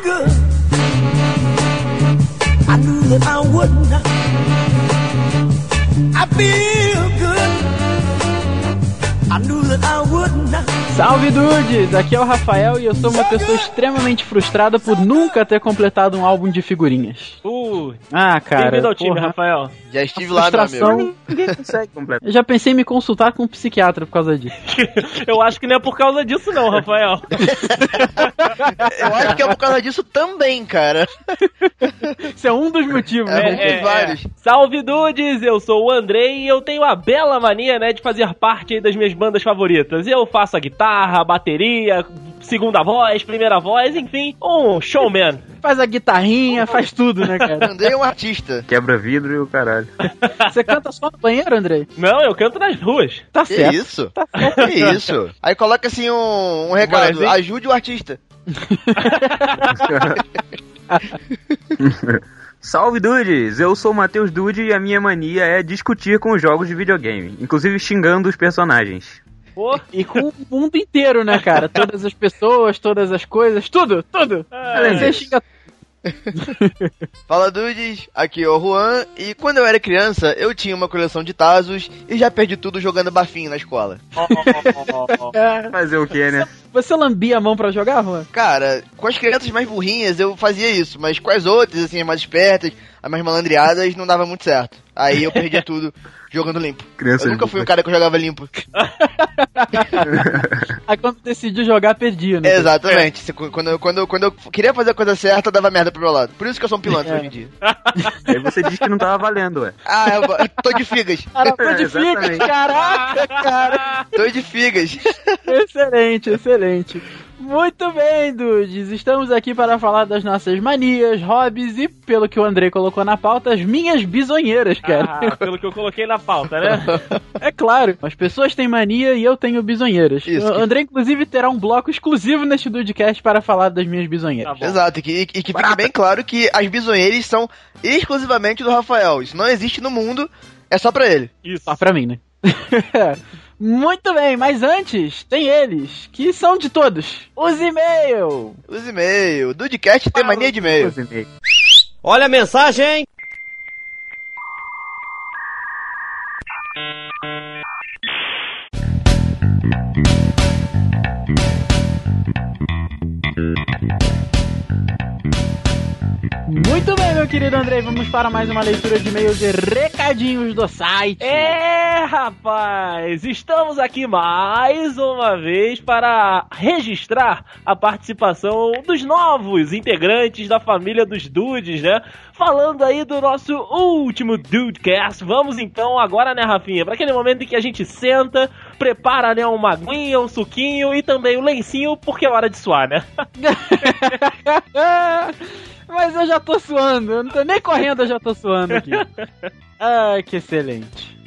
good. I knew that I. I feel good. I knew that I would not. Salve dudes! Aqui é o Rafael e eu sou uma pessoa extremamente frustrada por nunca ter completado um álbum de figurinhas. Ah, cara. bem-vindo ao time, porra. Rafael. Já estive lá, meu amigo. Ninguém consegue completar. Eu já pensei em me consultar com um psiquiatra por causa disso. Eu acho que não é por causa disso não, Rafael. Eu acho que é por causa disso também, cara. Isso é um dos motivos, É, né? tem vários. Salve dudes, eu sou o Andrei e eu tenho a bela mania, né, de fazer parte aí das minhas bandas favoritas. Eu faço a guitarra, a bateria, segunda voz, primeira voz, enfim, um showman. Faz a guitarrinha, faz tudo, né, cara? Andrei é um artista. Quebra vidro e o caralho. Você canta só no banheiro, Andrei? Não, eu canto nas ruas. Tá Que certo. isso? Que isso? Aí coloca assim um, um recado: Vozinho. ajude o artista. Salve dudes! Eu sou o Matheus Dude e a minha mania é discutir com os jogos de videogame, inclusive xingando os personagens. Pô, E com o mundo inteiro, né, cara? Todas as pessoas, todas as coisas, tudo, tudo. É. Você xinga Fala dudes, aqui é o Juan. E quando eu era criança, eu tinha uma coleção de Tazos e já perdi tudo jogando bafinho na escola. Fazer o que, né? Você lambia a mão pra jogar, Juan? Cara, com as crianças mais burrinhas eu fazia isso, mas com as outras, assim, as mais espertas, as mais malandreadas, não dava muito certo. Aí eu perdia tudo jogando limpo. Crianças Eu nunca fui um burras. cara que jogava limpo. Aí quando decidiu jogar, perdia, né? Exatamente. Quando, eu- quando, eu- quando eu queria fazer a coisa certa, dava merda pro meu lado. Por isso que eu sou um pilantra É. hoje em dia. Aí você diz que não tava valendo, ué. Ah, eu tô de figas. Cara, foi de Exatamente. figas, caraca, cara. Tô de figas. Excelente, excelente. Muito bem, dudes. Estamos aqui para falar das nossas manias, hobbies e, pelo que o Andrei colocou na pauta, as minhas bisonheiras, cara. Ah, pelo que eu coloquei na pauta, né? É claro, as pessoas têm mania e eu tenho bisonheiras. Isso. O Andrei, inclusive, terá um bloco exclusivo neste Dudecast para falar das minhas bisonheiras. Tá. Exato, e que, e que fique bem claro que as bisonheiras são exclusivamente do Rafael. Isso não existe no mundo, é só pra ele. Isso. Só pra mim, né? Muito bem, mas antes, tem eles, que são de todos. Os e-mails. Os e-mails. Dudecast tem mania de e-mail. Os e-mails. Olha a mensagem! Meu querido Andrei, vamos para mais uma leitura de e-mails e recadinhos do site. É, rapaz, estamos aqui mais uma vez para registrar a participação dos novos integrantes da família dos Dudes, né? Falando aí do nosso último Dudecast. Vamos então agora, né, Rafinha, para aquele momento em que a gente senta, prepara, né, uma aguinha, um suquinho e também um lencinho, porque é hora de suar, né? Mas eu já tô suando, eu não tô nem correndo, eu já tô suando aqui. Ai, que excelente.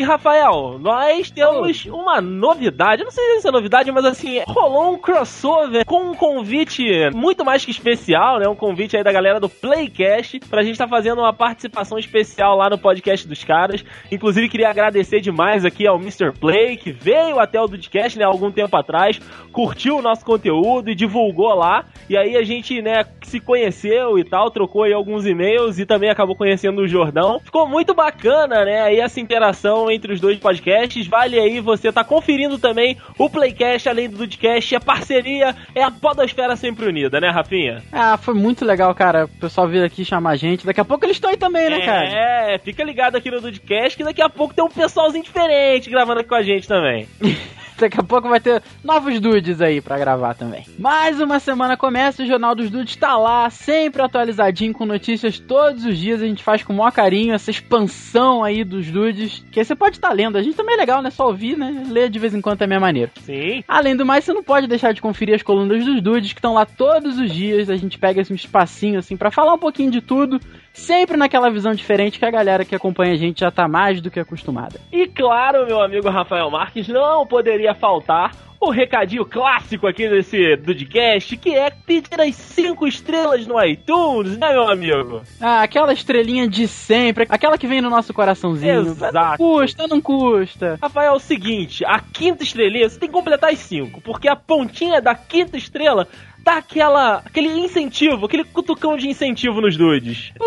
E Rafael, nós temos uma novidade. Eu não sei se é novidade, mas assim, rolou um crossover com um convite muito mais que especial, né? Um convite aí da galera do Playcast pra gente estar fazendo uma participação especial lá no podcast dos caras. Inclusive, queria agradecer demais aqui ao Mr. Play, que veio até o Dudcast, né, algum tempo atrás, curtiu o nosso conteúdo e divulgou lá. E aí a gente, né, se conheceu e tal, trocou aí alguns e-mails e também acabou conhecendo o Jordão. Ficou muito bacana, né, aí essa interação entre os dois podcasts. Vale aí você tá conferindo também o Playcast, além do Dudcast. A parceria é a podosfera sempre unida, né, Rafinha? Ah, foi muito legal, cara. O pessoal vir aqui chamar a gente. Daqui a pouco eles estão aí também, né, cara? É, fica ligado aqui no Dudcast que daqui a pouco tem um pessoalzinho diferente gravando aqui com a gente também. Daqui a pouco vai ter novos dudes aí pra gravar também. Mais uma semana começa, o Jornal dos Dudes tá lá, sempre atualizadinho com notícias todos os dias. A gente faz com o maior carinho essa expansão aí dos dudes. Que você pode estar lendo. A gente também é legal, né? Só ouvir, né? Ler de vez em quando também é maneiro. Sim. Além do mais, você não pode deixar de conferir as colunas dos dudes que estão lá todos os dias. A gente pega esse espacinho assim pra falar um pouquinho de tudo. Sempre naquela visão diferente que a galera que acompanha a gente já tá mais do que acostumada. E claro, meu amigo Rafael Marques, não poderia faltar o recadinho clássico aqui desse Dudcast, que é pedir as cinco estrelas no iTunes, né, meu amigo? Ah, aquela estrelinha de sempre, aquela que vem no nosso coraçãozinho. Exato. Não custa, não custa. Rafael, é o seguinte, a quinta estrelinha, você tem que completar as cinco, porque a pontinha da quinta estrela dar aquela, aquele incentivo, aquele cutucão de incentivo nos dudes.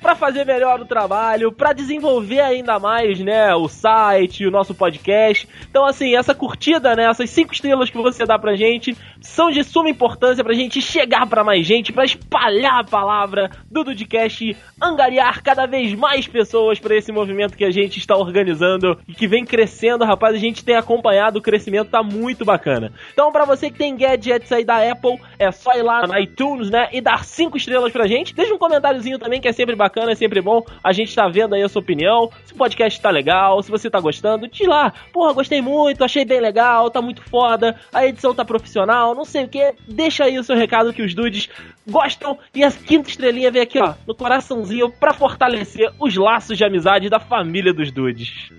pra fazer melhor o trabalho, pra desenvolver ainda mais, né, o site, o nosso podcast. Então, assim, essa curtida, né, essas cinco estrelas que você dá pra gente são de suma importância pra gente chegar pra mais gente, pra espalhar a palavra do Dudcast, angariar cada vez mais pessoas pra esse movimento que a gente está organizando e que vem crescendo, rapaz. A gente tem acompanhado o crescimento, tá muito bacana. Então, pra você que tem gadgets aí da Apple, é só ir lá na iTunes, né, e dar cinco estrelas pra gente. Deixa um comentáriozinho também, que é sempre bacana, é sempre bom. A gente tá vendo aí a sua opinião, se o podcast tá legal, se você tá gostando, diz lá. Porra, gostei muito, achei bem legal, tá muito foda, a edição tá profissional, não sei o que. Deixa aí o seu recado que os dudes gostam e a quinta estrelinha vem aqui, ó, no coraçãozinho pra fortalecer os laços de amizade da família dos dudes.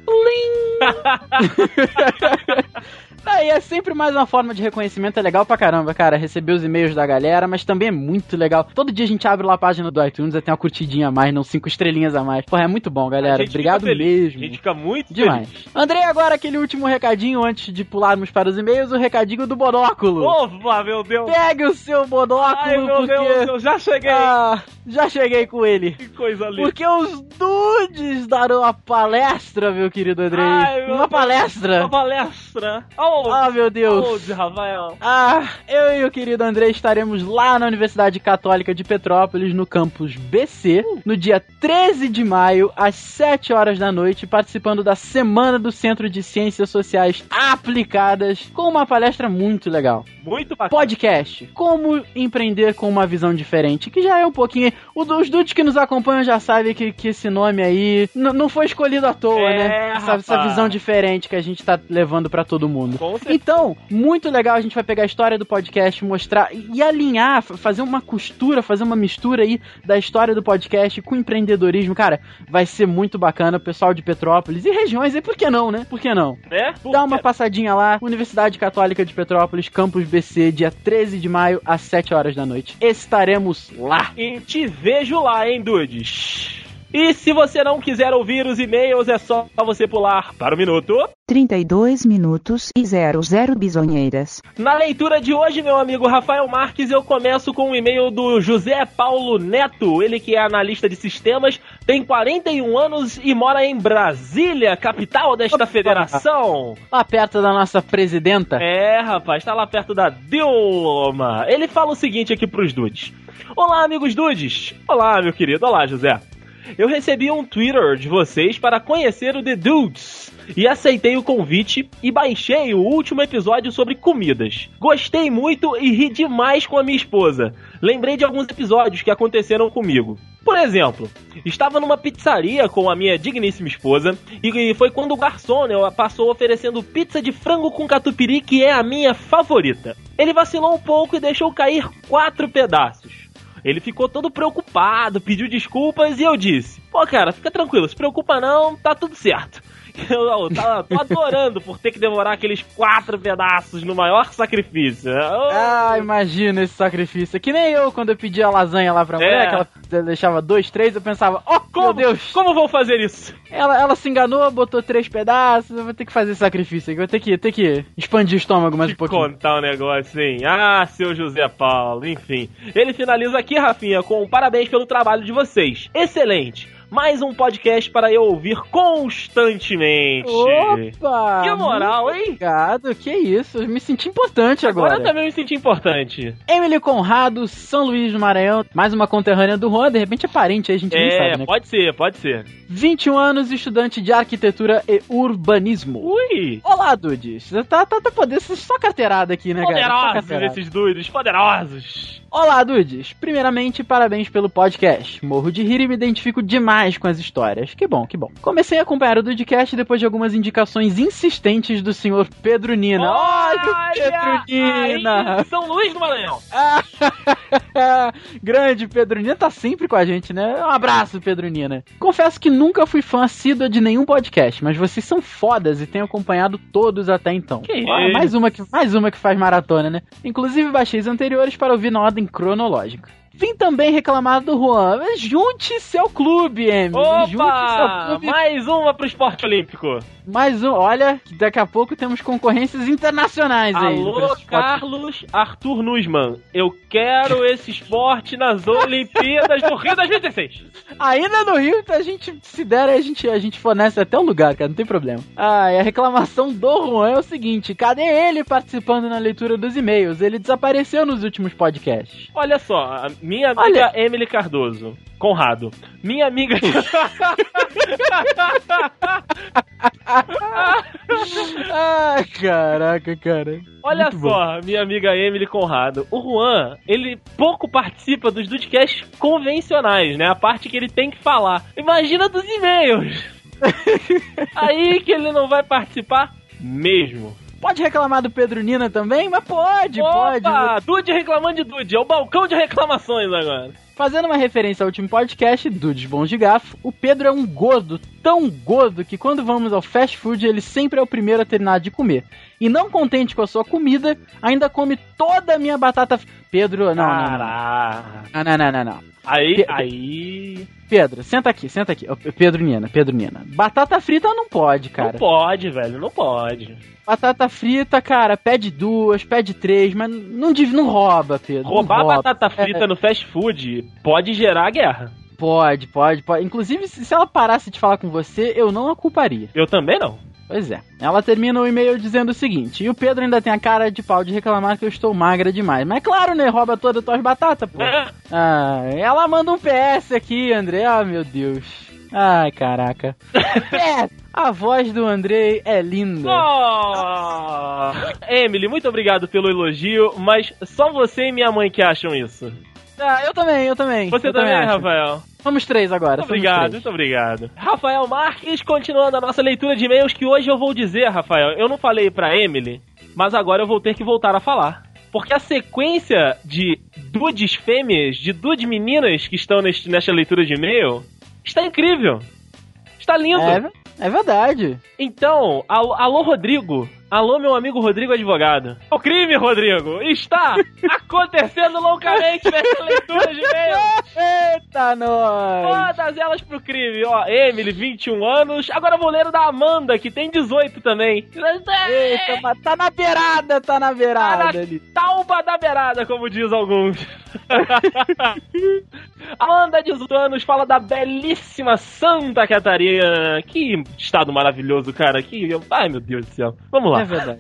Daí é sempre mais uma forma de reconhecimento, é legal pra caramba, cara, receber os e-mails da galera, mas também é muito legal. Todo dia a gente abre lá a página do iTunes, tem uma curtidinha a mais, não cinco estrelinhas a mais. Porra, é muito bom, galera. A Obrigado mesmo. A gente fica muito Demais. feliz. Andrei, agora aquele último recadinho antes de pularmos para os e-mails, o recadinho do monóculo. Opa, meu Deus. Pegue o seu monóculo, Ai, meu porque... Deus, eu já cheguei. Ah, já cheguei com ele. Que coisa linda. Porque os dudes darão uma palestra, meu querido Andrei. Ai, meu uma Deus. palestra. Uma palestra. Oh, Ah, meu Deus. oh, Rafael. Ah, eu e o querido André estaremos lá na Universidade Católica de Petrópolis, no campus BC, no dia 13 de maio, às 7 horas da noite, participando da Semana do Centro de Ciências Sociais Aplicadas, com uma palestra muito legal. Muito bacana. Podcast, como empreender com uma visão diferente, que já é um pouquinho. Os dudes que nos acompanham já sabem que, que esse nome aí não foi escolhido à toa, É, né? Essa, essa visão diferente que a gente tá levando pra todo mundo. Então, muito legal, a gente vai pegar a história do podcast, mostrar e alinhar, fa- fazer uma costura, fazer uma mistura aí da história do podcast com empreendedorismo. Cara, vai ser muito bacana, o pessoal de Petrópolis e regiões, e por que não, né? Por que não? né? Dá uma passadinha lá, Universidade Católica de Petrópolis, Campus BC, dia 13 de maio, às 7 horas da noite. Estaremos lá. E te vejo lá, hein, dudes. E se você não quiser ouvir os e-mails, é só você pular para o minuto. 32 minutos e 00 bisonheiras. Na leitura de hoje, meu amigo Rafael Marques, eu começo com um e-mail do José Paulo Neto, ele que é analista de sistemas, tem 41 anos e mora em Brasília, capital desta federação. Lá perto da nossa presidenta. É, rapaz, tá lá perto da Dilma. Ele fala o seguinte aqui pros dudes. Olá, amigos dudes. Olá, meu querido. Olá, José. Eu recebi um Twitter de vocês para conhecer o The Dudes e aceitei o convite e baixei o último episódio sobre comidas. Gostei muito e ri demais com a minha esposa. Lembrei de alguns episódios que aconteceram comigo. Por exemplo, estava numa pizzaria com a minha digníssima esposa e foi quando o garçom né, passou oferecendo pizza de frango com catupiry, que é a minha favorita. Ele vacilou um pouco e deixou cair quatro pedaços. Ele ficou todo preocupado, pediu desculpas e eu disse: Pô, cara, fica tranquilo, se preocupa não, tá tudo certo. Eu tava, tô adorando por ter que devorar aqueles quatro pedaços no maior sacrifício. Oh, Ah, imagina esse sacrifício. Que nem eu, quando eu pedi a lasanha lá pra mulher, É. que ela deixava dois, três, eu pensava, ó, como, meu Deus, Como vou fazer isso? ela, ela se enganou, botou três pedaços, eu vou ter que fazer esse sacrifício aqui, vou ter que, ter que expandir o estômago mais um Te pouquinho. contar um negócio, hein? Ah, seu José Paulo, enfim. Ele finaliza aqui, Rafinha, com um parabéns pelo trabalho de vocês. Excelente. Mais um podcast para eu ouvir constantemente. Opa! Que moral, hein? Obrigado, que isso, eu me senti importante agora. Agora eu também me senti importante. Emily Conrado, São Luís do Maranhão, mais uma conterrânea do Juan, de repente é parente aí, a gente É, sabe, né? pode ser, pode ser. 21 anos, estudante de arquitetura e urbanismo. Ui! Olá, Dudes. Tá, tá, tá podendo ser só carteirada aqui, né, cara? Só Poderosos esses doidos, poderosos. Olá, Dudes. Primeiramente, parabéns pelo podcast. Morro de rir e me identifico demais com as histórias. Que bom, que bom. Comecei a acompanhar o Dudcast depois de algumas indicações insistentes do senhor Pedro Nina. Olha o Pedro Nina! São Luís do Maranhão. Grande Pedro Nina tá sempre com a gente, né? Um abraço, Pedro Nina. Confesso que nunca fui fã assídua de nenhum podcast, mas vocês são fodas e tenho acompanhado todos até então. Que Ah, mais uma que mais uma que faz maratona, né? Inclusive baixei os anteriores para ouvir na ordem cronológica. Vim também reclamar do Juan. Junte-se ao clube, Emily. Junte-se ao clube. Mais uma pro esporte olímpico. Mais um. Olha, daqui a pouco temos concorrências internacionais aí. Alô. Carlos Arthur Nussmann. Eu quero esse esporte nas Olimpíadas do Rio 2016. Ainda no Rio, a gente se der, a gente, a gente fornece até o lugar, cara, não tem problema. Ah, e a reclamação do Juan é o seguinte: cadê ele participando na leitura dos e-mails? Ele desapareceu nos últimos podcasts. Olha só, minha amiga Emily Cardoso. Conrado. Minha amiga. Ah, caraca, cara. Olha Muito bom. só, minha amiga Emily Conrado. O Juan, ele pouco participa dos Dudcasts convencionais, né? A parte que ele tem que falar. Imagina dos e-mails. Aí que ele não vai participar mesmo. Pode reclamar do Pedro Nina também? Mas pode, pode. Opa, Dude reclamando de Dude. É o balcão de reclamações agora. Fazendo uma referência ao último podcast, Dudes Bons de Gafo, o Pedro é um gordo, tão gordo, que quando vamos ao fast food, ele sempre é o primeiro a terminar de comer. E não contente com a sua comida, ainda come toda a minha batata... Pedro, não, não, não. Caraca. Não, não, não, não, não. Aí, aí. Pedro, senta aqui, senta aqui. Pedro Nina, Pedro Nina. Batata frita não pode, cara. Não pode, velho, não pode. Batata frita, cara, pede duas, pede três, mas não, não rouba, Pedro. Roubar rouba. batata frita É. no fast food pode gerar guerra. Pode, pode, pode. Inclusive, se ela parasse de falar com você, eu não a culparia. Eu também não. Pois é. Ela termina o e-mail dizendo o seguinte: E o Pedro ainda tem a cara de pau de reclamar que eu estou magra demais. Mas é claro, né? Rouba todas as tuas batatas, pô. É. Ah, ela manda um PS aqui, André. Ah, meu Deus. Ai, caraca. PS, a voz do Andrei é linda. Oh! Emily, muito obrigado pelo elogio, mas só você e minha mãe que acham isso. Ah, eu também, eu também. Você eu também, acho. Rafael. Somos três agora. Muito obrigado, três. muito obrigado. Rafael Marques, continuando a nossa leitura de e-mails, que hoje eu vou dizer, Rafael, eu não falei pra Emily, mas agora eu vou ter que voltar a falar. Porque a sequência de dudes fêmeas, de dudes meninas que estão neste, nesta leitura de e-mail, está incrível. Está lindo. É, é verdade. Então, alô, alô, Rodrigo. Alô, meu amigo Rodrigo Advogado. O crime, Rodrigo, está acontecendo loucamente nessa leitura de e-mail. Eita, nós! Todas elas pro crime, ó. Emily, 21 anos. Agora eu vou ler o da Amanda, que tem 18 também. Eita, mas tá na beirada, tá na Tá beirada na ali. tauba da beirada, como diz alguns. Amanda, 18 anos, fala da belíssima Santa Catarina. Que estado maravilhoso, cara. Que... Ai, meu Deus do céu. Vamos lá. É verdade.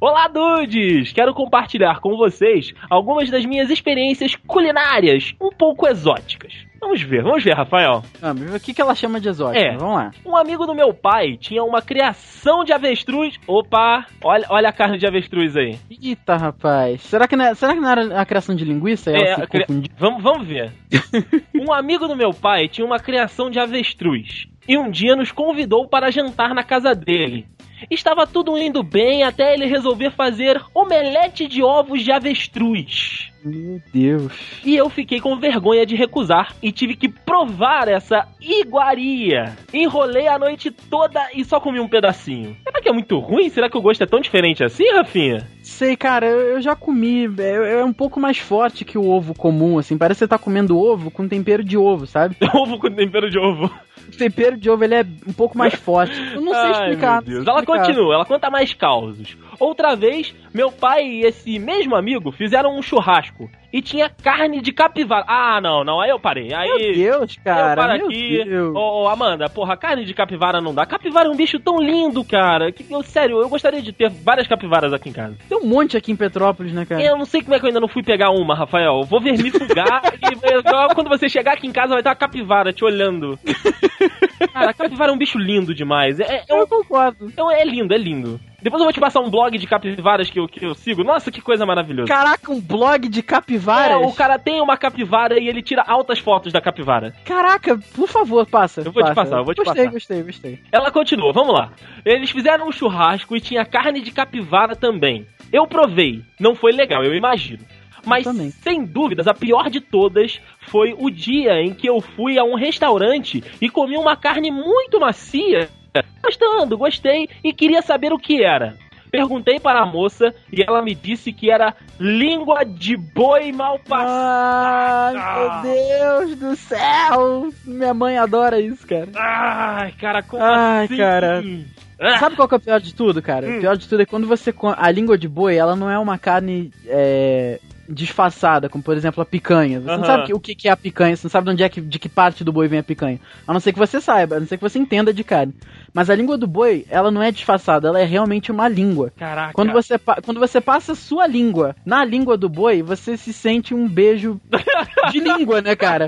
Olá, dudes! Quero compartilhar com vocês algumas das minhas experiências culinárias um pouco exóticas. Vamos ver, vamos ver, Rafael. Ah, o que, que ela chama de exótica? É. Vamos lá. Um amigo do meu pai tinha uma criação de avestruz. Opa, olha, olha a carne de avestruz aí. Eita, rapaz. Será que não, é- será que não era a criação de linguiça? Ela É, se confundiu? Vamos, vamos ver. um amigo do meu pai tinha uma criação de avestruz e um dia nos convidou para jantar na casa dele. Estava tudo indo bem até ele resolver fazer omelete de ovos de avestruz. Meu Deus. E eu fiquei com vergonha de recusar e tive que provar essa iguaria. Enrolei a noite toda e só comi um pedacinho. Será que é muito ruim? Será que o gosto é tão diferente assim, Rafinha? Sei, cara, eu, já comi. É, é um pouco mais forte que o ovo comum, assim. Parece que você tá comendo ovo com tempero de ovo, sabe? Ovo com tempero de ovo. O tempero de ovo ele é um pouco mais forte. Eu não sei Ai, explicar. Ela explicar. continua, ela conta mais causos. Outra vez, meu pai e esse mesmo amigo fizeram um churrasco e tinha carne de capivara. Ah, não, não, aí eu parei. Aí Meu Deus, eu cara. paro meu aqui. Deus. Ô, ô, Amanda, porra, carne de capivara não dá. Capivara é um bicho tão lindo, cara. Que, eu, sério, eu gostaria de ter várias capivaras aqui em casa. Tem um monte aqui em Petrópolis, né, cara? Eu não sei como é que eu ainda não fui pegar uma, Rafael. Vou vermifugar e e quando você chegar aqui em casa vai ter uma capivara te olhando. Cara, a capivara é um bicho lindo demais. É, é, Eu um- concordo. então é lindo, é lindo. Depois eu vou te passar um blog de capivaras que eu, que eu sigo. Nossa, que coisa maravilhosa. Caraca, um blog de É, capivaras? o cara tem uma capivara e ele tira altas fotos da capivara. Caraca, por favor, passa. Eu vou te passa. passar, eu vou te gostei, passar. Gostei, gostei, Ela continua, vamos lá. Eles fizeram um churrasco e tinha carne de capivara também. Eu provei, não foi legal, eu imagino. Mas, sem dúvidas, a pior de todas foi o dia em que eu fui a um restaurante e comi uma carne muito macia. Gostando, gostei e queria saber o que era. Perguntei para a moça e ela me disse que era língua de boi mal passada. Ai, meu Deus do céu! Minha mãe adora isso, cara. Ai, cara, como Ai, assim? cara. Ah, Sabe qual que é o pior de tudo, cara? Hum. O pior de tudo é quando você. A língua de boi, ela não é uma carne. É, disfarçada, como por exemplo a picanha. Você não sabe o que é a picanha, você não sabe de onde é que, de que parte do boi vem a picanha. A não ser que você saiba, a não ser que você entenda de carne. Mas a língua do boi, ela não é disfarçada, ela é realmente uma língua. Caraca. Quando você, quando você passa sua língua na língua do boi, você se sente um beijo de língua, né, cara?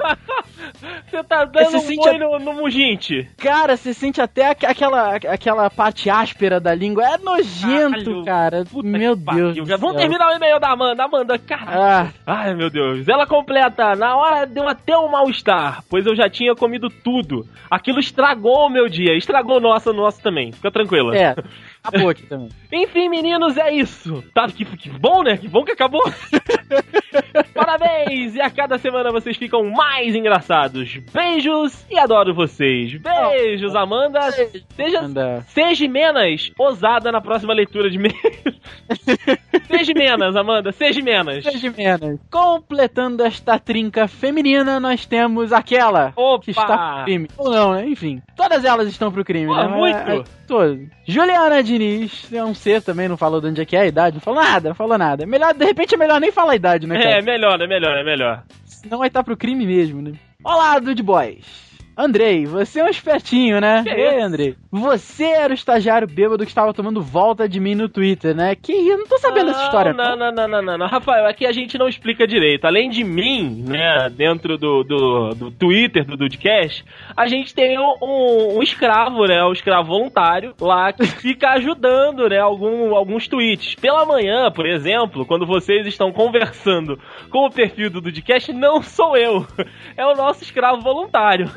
Você tá dando Você um sente boi a- no, no muginte. Cara, você sente até aqu- aquela, aquela parte áspera da língua. É nojento, Caralho. cara. Puta Meu Deus. Já Vamos terminar o e-mail da Amanda. Amanda, cara. Ah, Ai, meu Deus. Ela completa. Na hora deu até um mal-estar, pois eu já tinha comido tudo. Aquilo estragou o meu dia. Estragou o nosso, o nosso também. Fica tranquila. é. Acabou aqui também. Enfim, meninos, é isso. Tá, que, que bom, né? Que bom que acabou. Parabéns! E a cada semana vocês ficam mais engraçados. Beijos e adoro vocês. Beijos, Amanda. Seja, Amanda. seja menos ousada na próxima leitura de e-mails. seja menos, Amanda. Seja menos. Seja menos. Completando esta trinca feminina, nós temos aquela Opa! que está pro crime. Ou não, né? Enfim. Todas elas estão pro crime, Pô, né? muito. É, é, todas. Juliana Diniz, é um ser também, não falou de onde é que é a idade, não falou nada, não falou nada. Melhor, de repente é melhor nem falar a idade, né, cara? É, melhor, é melhor, é melhor. Senão vai estar pro crime mesmo, né? Olá, Dude Boys! Andrei, você é um espertinho, né? Ei? Andrei. Você era o estagiário bêbado que estava tomando volta de mim no Twitter, né? Que? Eu não tô sabendo dessa história, Não, não, não, não, não, não. Rafael, aqui a gente não explica direito. Além de mim, né, dentro do, do, do Twitter do Dudecast, a gente tem um, um- um escravo, né, um escravo voluntário lá que fica ajudando, né, algum, alguns tweets. Pela manhã, por exemplo, quando vocês estão conversando com o perfil do Dudecast, não sou eu. É o nosso escravo voluntário.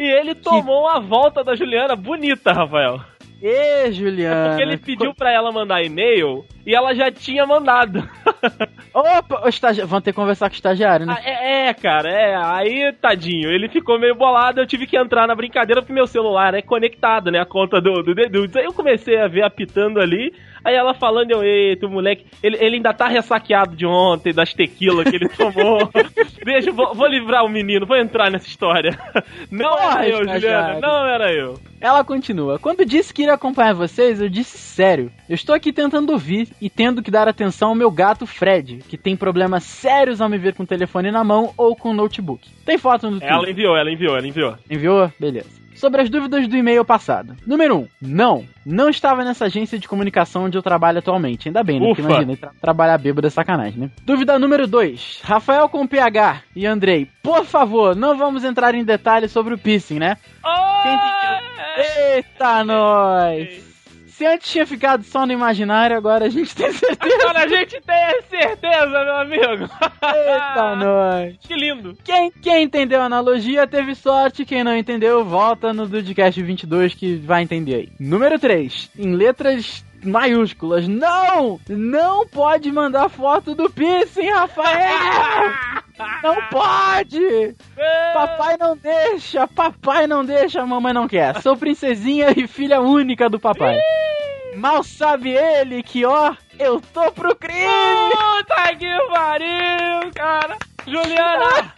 E ele tomou a volta da Juliana bonita, Rafael. Ê, Juliana. Porque ele pediu pra ela mandar e-mail e ela já tinha mandado. Opa, o estagi... vão ter que conversar com o estagiário, né? Ah, é, é, cara, é. Aí, tadinho, ele ficou meio bolado, eu tive que entrar na brincadeira porque meu celular é conectado, né? A conta do, do Dedudes. Aí eu comecei a ver apitando ali. Aí ela falando, eu, eita, moleque, ele, ele ainda tá ressaqueado de ontem, das tequilas que ele tomou. Deixa, vou, vou livrar o menino, vou entrar nessa história. Não Porra, era eu, Juliana, não era eu. Ela continua. Quando disse que iria acompanhar vocês, eu disse sério. Eu estou aqui tentando ouvir e tendo que dar atenção ao meu gato Fred, que tem problemas sérios ao me ver com o telefone na mão ou com o notebook. Tem foto no Twitter. Ela enviou, ela enviou, ela enviou. Enviou? Beleza. Sobre as dúvidas do e-mail passado. Número 1. Um, não. Não estava nessa agência de comunicação onde eu trabalho atualmente. Ainda bem, né? Porque imagina, tra trabalhar bêbado é sacanagem, né? Dúvida número 2. Rafael com PH e Andrei, por favor, não vamos entrar em detalhes sobre o piercing, né? Quem Oh, Eita, nós! Se antes tinha ficado só no imaginário, agora a gente tem certeza. Agora a gente tem certeza, meu amigo. Eita, nós! Que lindo. Quem, quem entendeu a analogia teve sorte, quem não entendeu, volta no Dudcast 22 que vai entender aí. Número 3. Em letras maiúsculas. Não! Não pode mandar foto do piercing, Rafael! Não pode! Papai não deixa, papai não deixa, mamãe não quer. Sou princesinha e filha única do papai. Mal sabe ele que, ó, eu tô pro crime! Puta que pariu, cara. Juliana,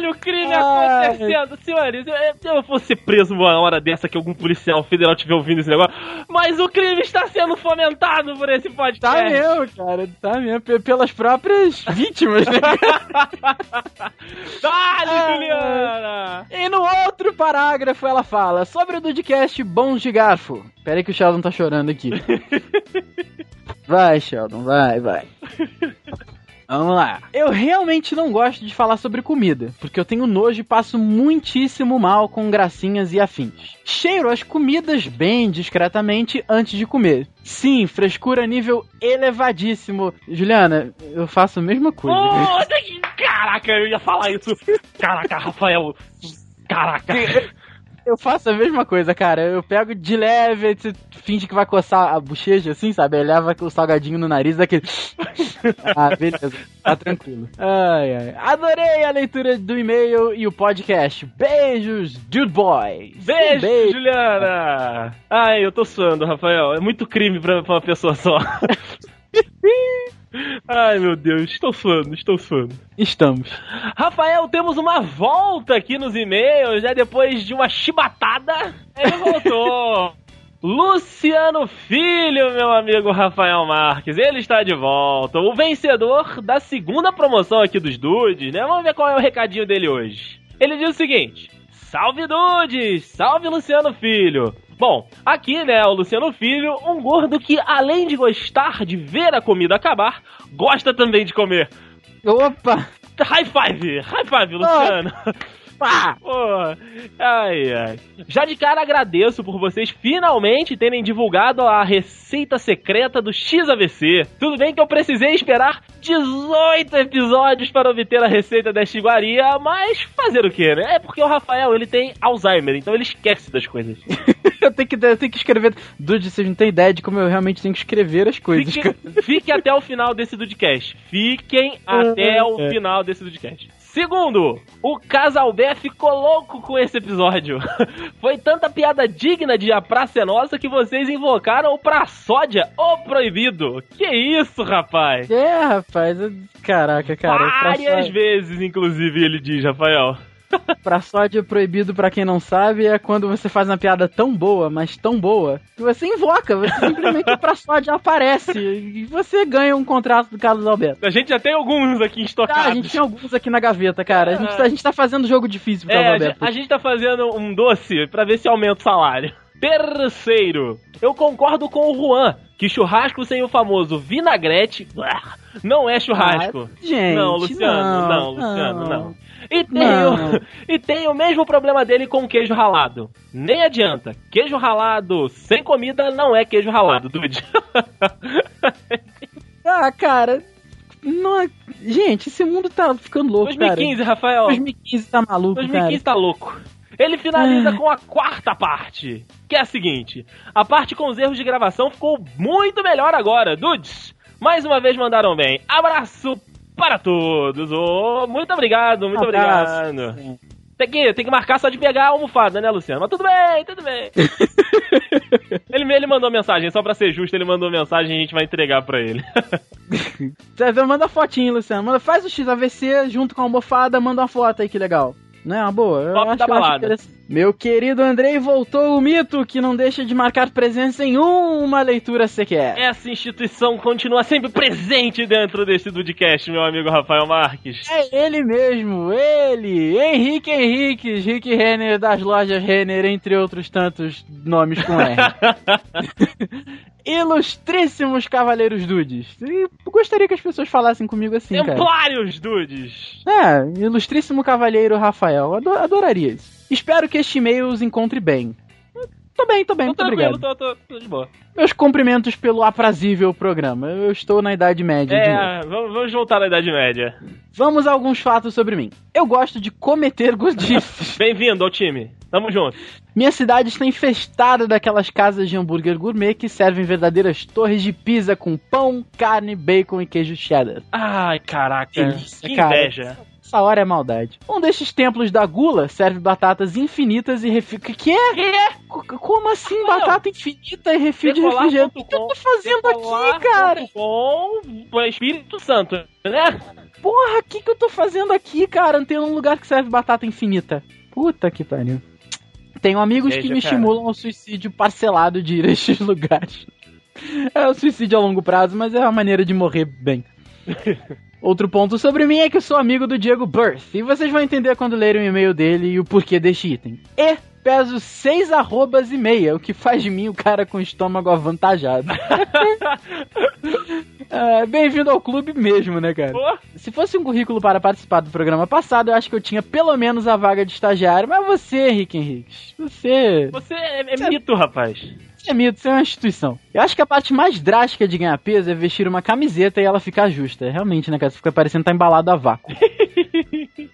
olha o crime Ai. acontecendo. Senhores, eu- se eu fosse preso uma hora dessa que algum policial federal estiver ouvindo esse negócio, mas o crime está sendo fomentado por esse podcast. Tá mesmo, cara, tá mesmo. P- Pelas próprias vítimas, né? Dale. Juliana! E no outro parágrafo ela fala sobre o Dudcast Bons de Garfo. Pera aí que o Sheldon tá chorando aqui. Vai, Sheldon, vai, vai. Vamos lá. Eu realmente não gosto de falar sobre comida, porque eu tenho nojo e passo muitíssimo mal com gracinhas e afins. Cheiro as comidas bem discretamente antes de comer. Sim, frescura nível elevadíssimo. Juliana, eu faço a mesma coisa. Que... Caraca, eu ia falar isso. Caraca, Rafael. Caraca. Eu faço a mesma coisa, cara. Eu pego de leve, você finge que vai coçar a bochecha, assim, sabe? Aí leva o salgadinho no nariz, daquele. ah, beleza. Tá tranquilo. Ai, ai. Adorei a leitura do e-mail e o podcast. Beijos, Dude Boys. Beijo, Beijo. Juliana! Ai, eu tô suando, Rafael. É muito crime pra, pra uma pessoa só. Ai, meu Deus, estou suando, estou suando. Estamos. Rafael, temos uma volta aqui nos e-mails, já depois de uma chibatada. Ele voltou. Luciano Filho, meu amigo Rafael Marques, ele está de volta. O vencedor da segunda promoção aqui dos Dudes, né? Vamos ver qual é o recadinho dele hoje. Ele diz o seguinte: Salve Dudes! Salve Luciano Filho! Bom, aqui, né, o Luciano Filho, um gordo que, além de gostar de ver a comida acabar, gosta também de comer. Opa! High five! High five, Luciano! Pá! Pô, ai, ai. Já de cara agradeço por vocês finalmente terem divulgado a receita secreta do XAVC. Tudo bem que eu precisei esperar 18 episódios para obter a receita desta iguaria, mas fazer o que, né? É porque o Rafael, ele tem Alzheimer, então ele esquece das coisas. eu, tenho que, eu tenho que escrever. Dude, vocês não têm ideia de como eu realmente tenho que escrever as coisas, cara. Fique, até o final desse Dudcast. Fiquem até o É. final desse Dudcast. Segundo, o Casalbé ficou louco com esse episódio. Foi tanta piada digna de A Praça é Nossa que vocês invocaram o Praçódia, o proibido. Que isso, rapaz? É, rapaz. Caraca, cara. Várias só- vezes, inclusive, ele diz, Rafael. Pra sódio proibido, pra quem não sabe, é quando você faz uma piada tão boa, mas tão boa, que você invoca, você simplesmente pra sódio aparece e você ganha um contrato do Carlos Alberto. A gente já tem alguns aqui Ah, estocados. a gente tem alguns aqui na gaveta, cara. A gente, tá- a gente tá fazendo jogo difícil pro É, Carlos Alberto. a gente tá fazendo um doce pra ver se aumenta o salário. Terceiro, eu concordo com o Juan que churrasco sem o famoso vinagrete ah, não é churrasco. Ah, gente, não, Luciano, não, não, Luciano, não. não. E tem. O, e tem o mesmo problema dele com queijo ralado. Nem adianta. Queijo ralado sem comida não é queijo ralado, Dude. Ah, cara. Não é- Gente, esse mundo tá ficando louco, 2015, Rafael. cara. 2015 tá maluco, 2015 cara. tá louco. Ele finaliza Ai. com a quarta parte, que é a seguinte: a parte com os erros de gravação ficou muito melhor agora, dudes. Mais uma vez mandaram bem. Abraço para todos. Ô, muito obrigado, muito Abraço. obrigado. Tem que, tem que marcar só de pegar a almofada, né, Luciano? Mas tudo bem, tudo bem. ele, ele mandou mensagem, só pra ser justo, ele mandou mensagem e a gente vai entregar pra ele. Você manda fotinho, Luciano. Manda, faz o XAVC junto com a almofada, manda uma foto aí, que legal. Não é uma boa? Eu Top acho, da acho balada. interessante. Meu querido Andrei, voltou o mito que não deixa de marcar presença em uma leitura sequer. Essa instituição continua sempre presente dentro desse Dudcast, meu amigo Rafael Marques. É ele mesmo, ele, Henrique Henriques, Rick Renner das lojas Renner, entre outros tantos nomes com R. Ilustríssimos Cavaleiros Dudes. E gostaria que as pessoas falassem comigo assim, cara. Templários, dudes! É, ilustríssimo Cavalheiro Rafael. Ado- adoraria isso. Espero que este e-mail os encontre bem. Tô bem, tô bem, Tô muito tranquilo, obrigado. tô, tô, tô de boa. Meus cumprimentos pelo aprazível programa. Eu estou na Idade Média. É, vamos, vamos voltar na Idade Média. Vamos a alguns fatos sobre mim. Eu gosto de cometer gordices. Bem-vindo ao time. Tamo junto. Minha cidade está infestada daquelas casas de hambúrguer gourmet que servem verdadeiras torres de pizza com pão, carne, bacon e queijo cheddar. Ai, caraca. Delícia, que cara. Essa hora é maldade. Um destes templos da gula serve batatas infinitas e refil... Que que é? C- Como assim Rafael, batata infinita e refil de refrigerante? O que eu tô fazendo aqui, cara? Com Espírito Santo, né? Porra, o que, que eu tô fazendo aqui, cara? Não tem um lugar que serve batata infinita. Puta que pariu. Tenho amigos que Veja, me cara. estimulam ao suicídio parcelado de ir a estes lugares. É o suicídio a longo prazo, mas é uma maneira de morrer bem. Outro ponto sobre mim é que eu sou amigo do Diego Birth, e vocês vão entender quando lerem o e-mail dele e o porquê deste item. E peso seis arrobas e meia, o que faz de mim o cara com estômago avantajado. Ah, Bem-vindo ao clube mesmo, né, cara? Se fosse um currículo para participar do programa passado, eu acho que eu tinha pelo menos a vaga de estagiário. Mas você, Henrique Henriques, você, você é, é mito, rapaz. É mito, você é uma instituição. Eu acho que a parte mais drástica de ganhar peso é vestir uma camiseta e ela ficar justa. Realmente, né, cara? Você fica parecendo que tá embalado a vácuo.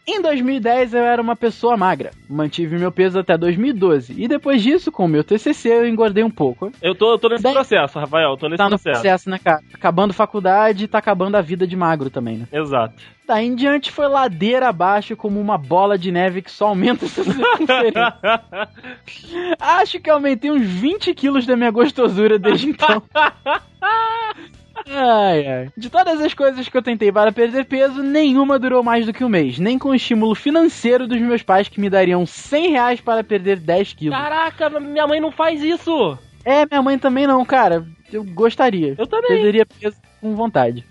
Em 2010 eu era uma pessoa magra. Mantive meu peso até 2012. E depois disso, com o meu TCC, eu engordei um pouco. Eu tô, eu tô nesse Daí- processo, Rafael. Eu tô nesse Tá no processo. processo, né, cara? Acabando faculdade e tá acabando a vida de magro também, né? Exato. Daí em diante foi ladeira abaixo como uma bola de neve que só aumenta essa circunferência. Acho que aumentei uns 20 quilos da minha gostosura desde então. Ai, ai. De todas as coisas que eu tentei para perder peso, nenhuma durou mais do que um mês. Nem com o estímulo financeiro dos meus pais que me dariam 100 reais para perder 10 quilos. Caraca, minha mãe não faz isso. É, minha mãe também não, cara. Eu gostaria. Eu também. Perderia peso com vontade.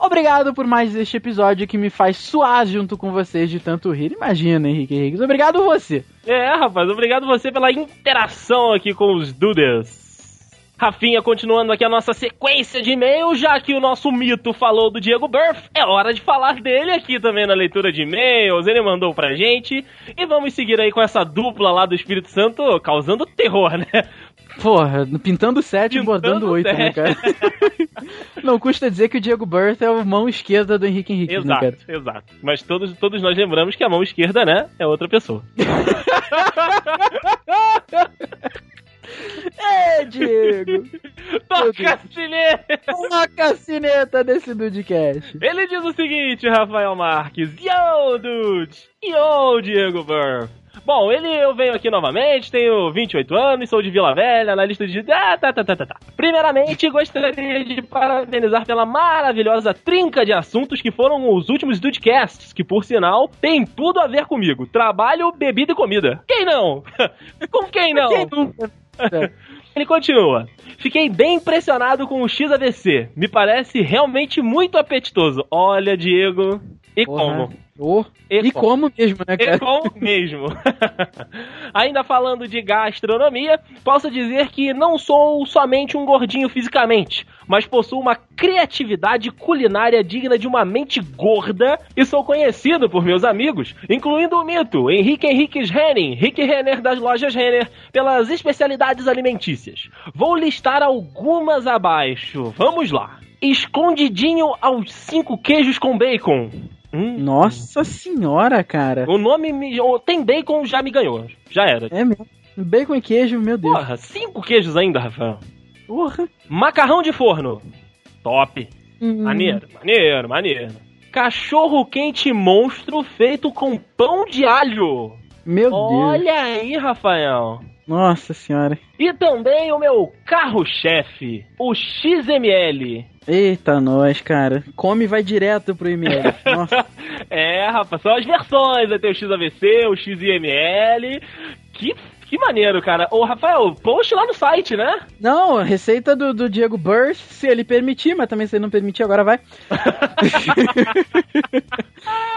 Obrigado por mais este episódio que me faz suar junto com vocês de tanto rir. Imagina, Henrique Henrique. Obrigado você. É, rapaz, obrigado você pela interação aqui com os Dudes. Rafinha, continuando aqui a nossa sequência de e-mails, já que o nosso mito falou do Diego Burff, é hora de falar dele aqui também na leitura de e-mails. Ele mandou pra gente. E vamos seguir aí com essa dupla lá do Espírito Santo, causando terror, né? Porra, pintando 7 e bordando 8, né, cara? Não custa dizer que o Diego Burth é o mão esquerda do Henrique Henrique, né, Exato, cara? exato. Mas todos, todos nós lembramos que a mão esquerda, né, é outra pessoa. É, Diego! Toca a sineta! Uma cacineta desse Dudecast. Ele diz o seguinte, Rafael Marques. Yo, dude! Yo, Diego Burr! Bom, ele eu venho aqui novamente, tenho 28 anos, sou de Vila Velha, analista de. Ah, tá, tá, tá, tá, tá. Primeiramente, gostaria de parabenizar pela maravilhosa trinca de assuntos que foram os últimos Dudecasts, que por sinal tem tudo a ver comigo. Trabalho, bebida e comida. Quem não? Com quem não? Quem nunca? Ele continua. Fiquei bem impressionado com o XAVC. Me parece realmente muito apetitoso. Olha, Diego. E como? Oh, E e como mesmo, né, E cara? como mesmo. Ainda falando de gastronomia, posso dizer que não sou somente um gordinho fisicamente, mas possuo uma criatividade culinária digna de uma mente gorda e sou conhecido por meus amigos, incluindo o mito Henrique Henriques Henning, Rick Renner das lojas Renner, pelas especialidades alimentícias. Vou listar algumas abaixo. Vamos lá. Escondidinho aos cinco queijos com bacon. Hum, Nossa senhora, cara. o nome me... tem bacon já me ganhou. Já era. É mesmo. Bacon e queijo, meu Deus. Porra, cinco queijos ainda, Rafael. Porra. Macarrão de forno. Top. Hum. Maneiro, maneiro, maneiro. Cachorro quente monstro feito com pão de alho. Meu Deus. Olha aí, Rafael. Nossa senhora. E também o meu carro-chefe, o XML. Eita, nós, cara. Come e vai direto pro. Nossa. É, rapaz, são as versões. Vai ter o XAVC, o XIML. Que, que maneiro, cara. Ô, Rafael, post lá no site, né? Não, a receita do, do Diego Burst, se ele permitir, mas também se ele não permitir, agora vai.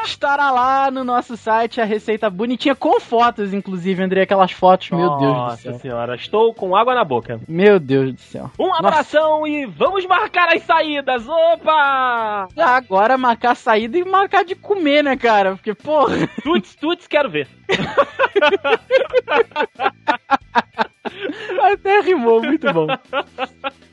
Estará lá no nosso site a receita bonitinha, com fotos, inclusive, André, aquelas fotos, meu Deus do Nossa céu. senhora, estou com água na boca. Meu Deus do céu. Um abração e vamos marcar as saídas. Opa! Agora marcar saída e marcar de comer, né, cara? Porque, porra. Tuts, tuts, quero ver. Até rimou, muito bom.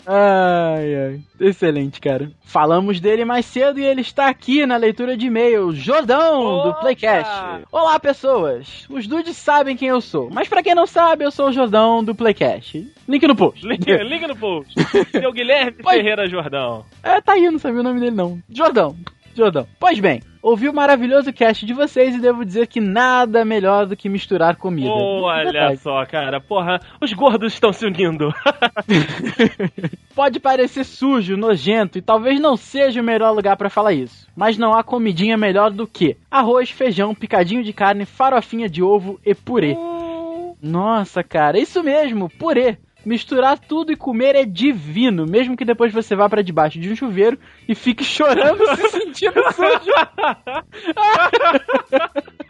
Ai, ai. Excelente, cara. Falamos dele mais cedo e ele está aqui na leitura de e-mail. Jordão, do Opa! Playcast. Olá, pessoas. Os dudes sabem quem eu sou. Mas pra quem não sabe, eu sou o Jordão do Playcast. Link no post. Link, link no post. Seu Guilherme. Ferreira Jordão. É, tá aí, não sabia o nome dele não. Jordão. Jordão. Pois bem, ouvi o maravilhoso cast de vocês e devo dizer que nada melhor do que misturar comida. Olha Verdade. só, cara. Porra, os gordos estão se unindo. Pode parecer sujo, nojento e talvez não seja o melhor lugar pra falar isso. Mas não há comidinha melhor do que arroz, feijão, picadinho de carne, farofinha de ovo e purê. Nossa, cara, isso mesmo, purê. Misturar tudo e comer é divino, mesmo que depois você vá pra debaixo de um chuveiro e fique chorando se sentindo sujo.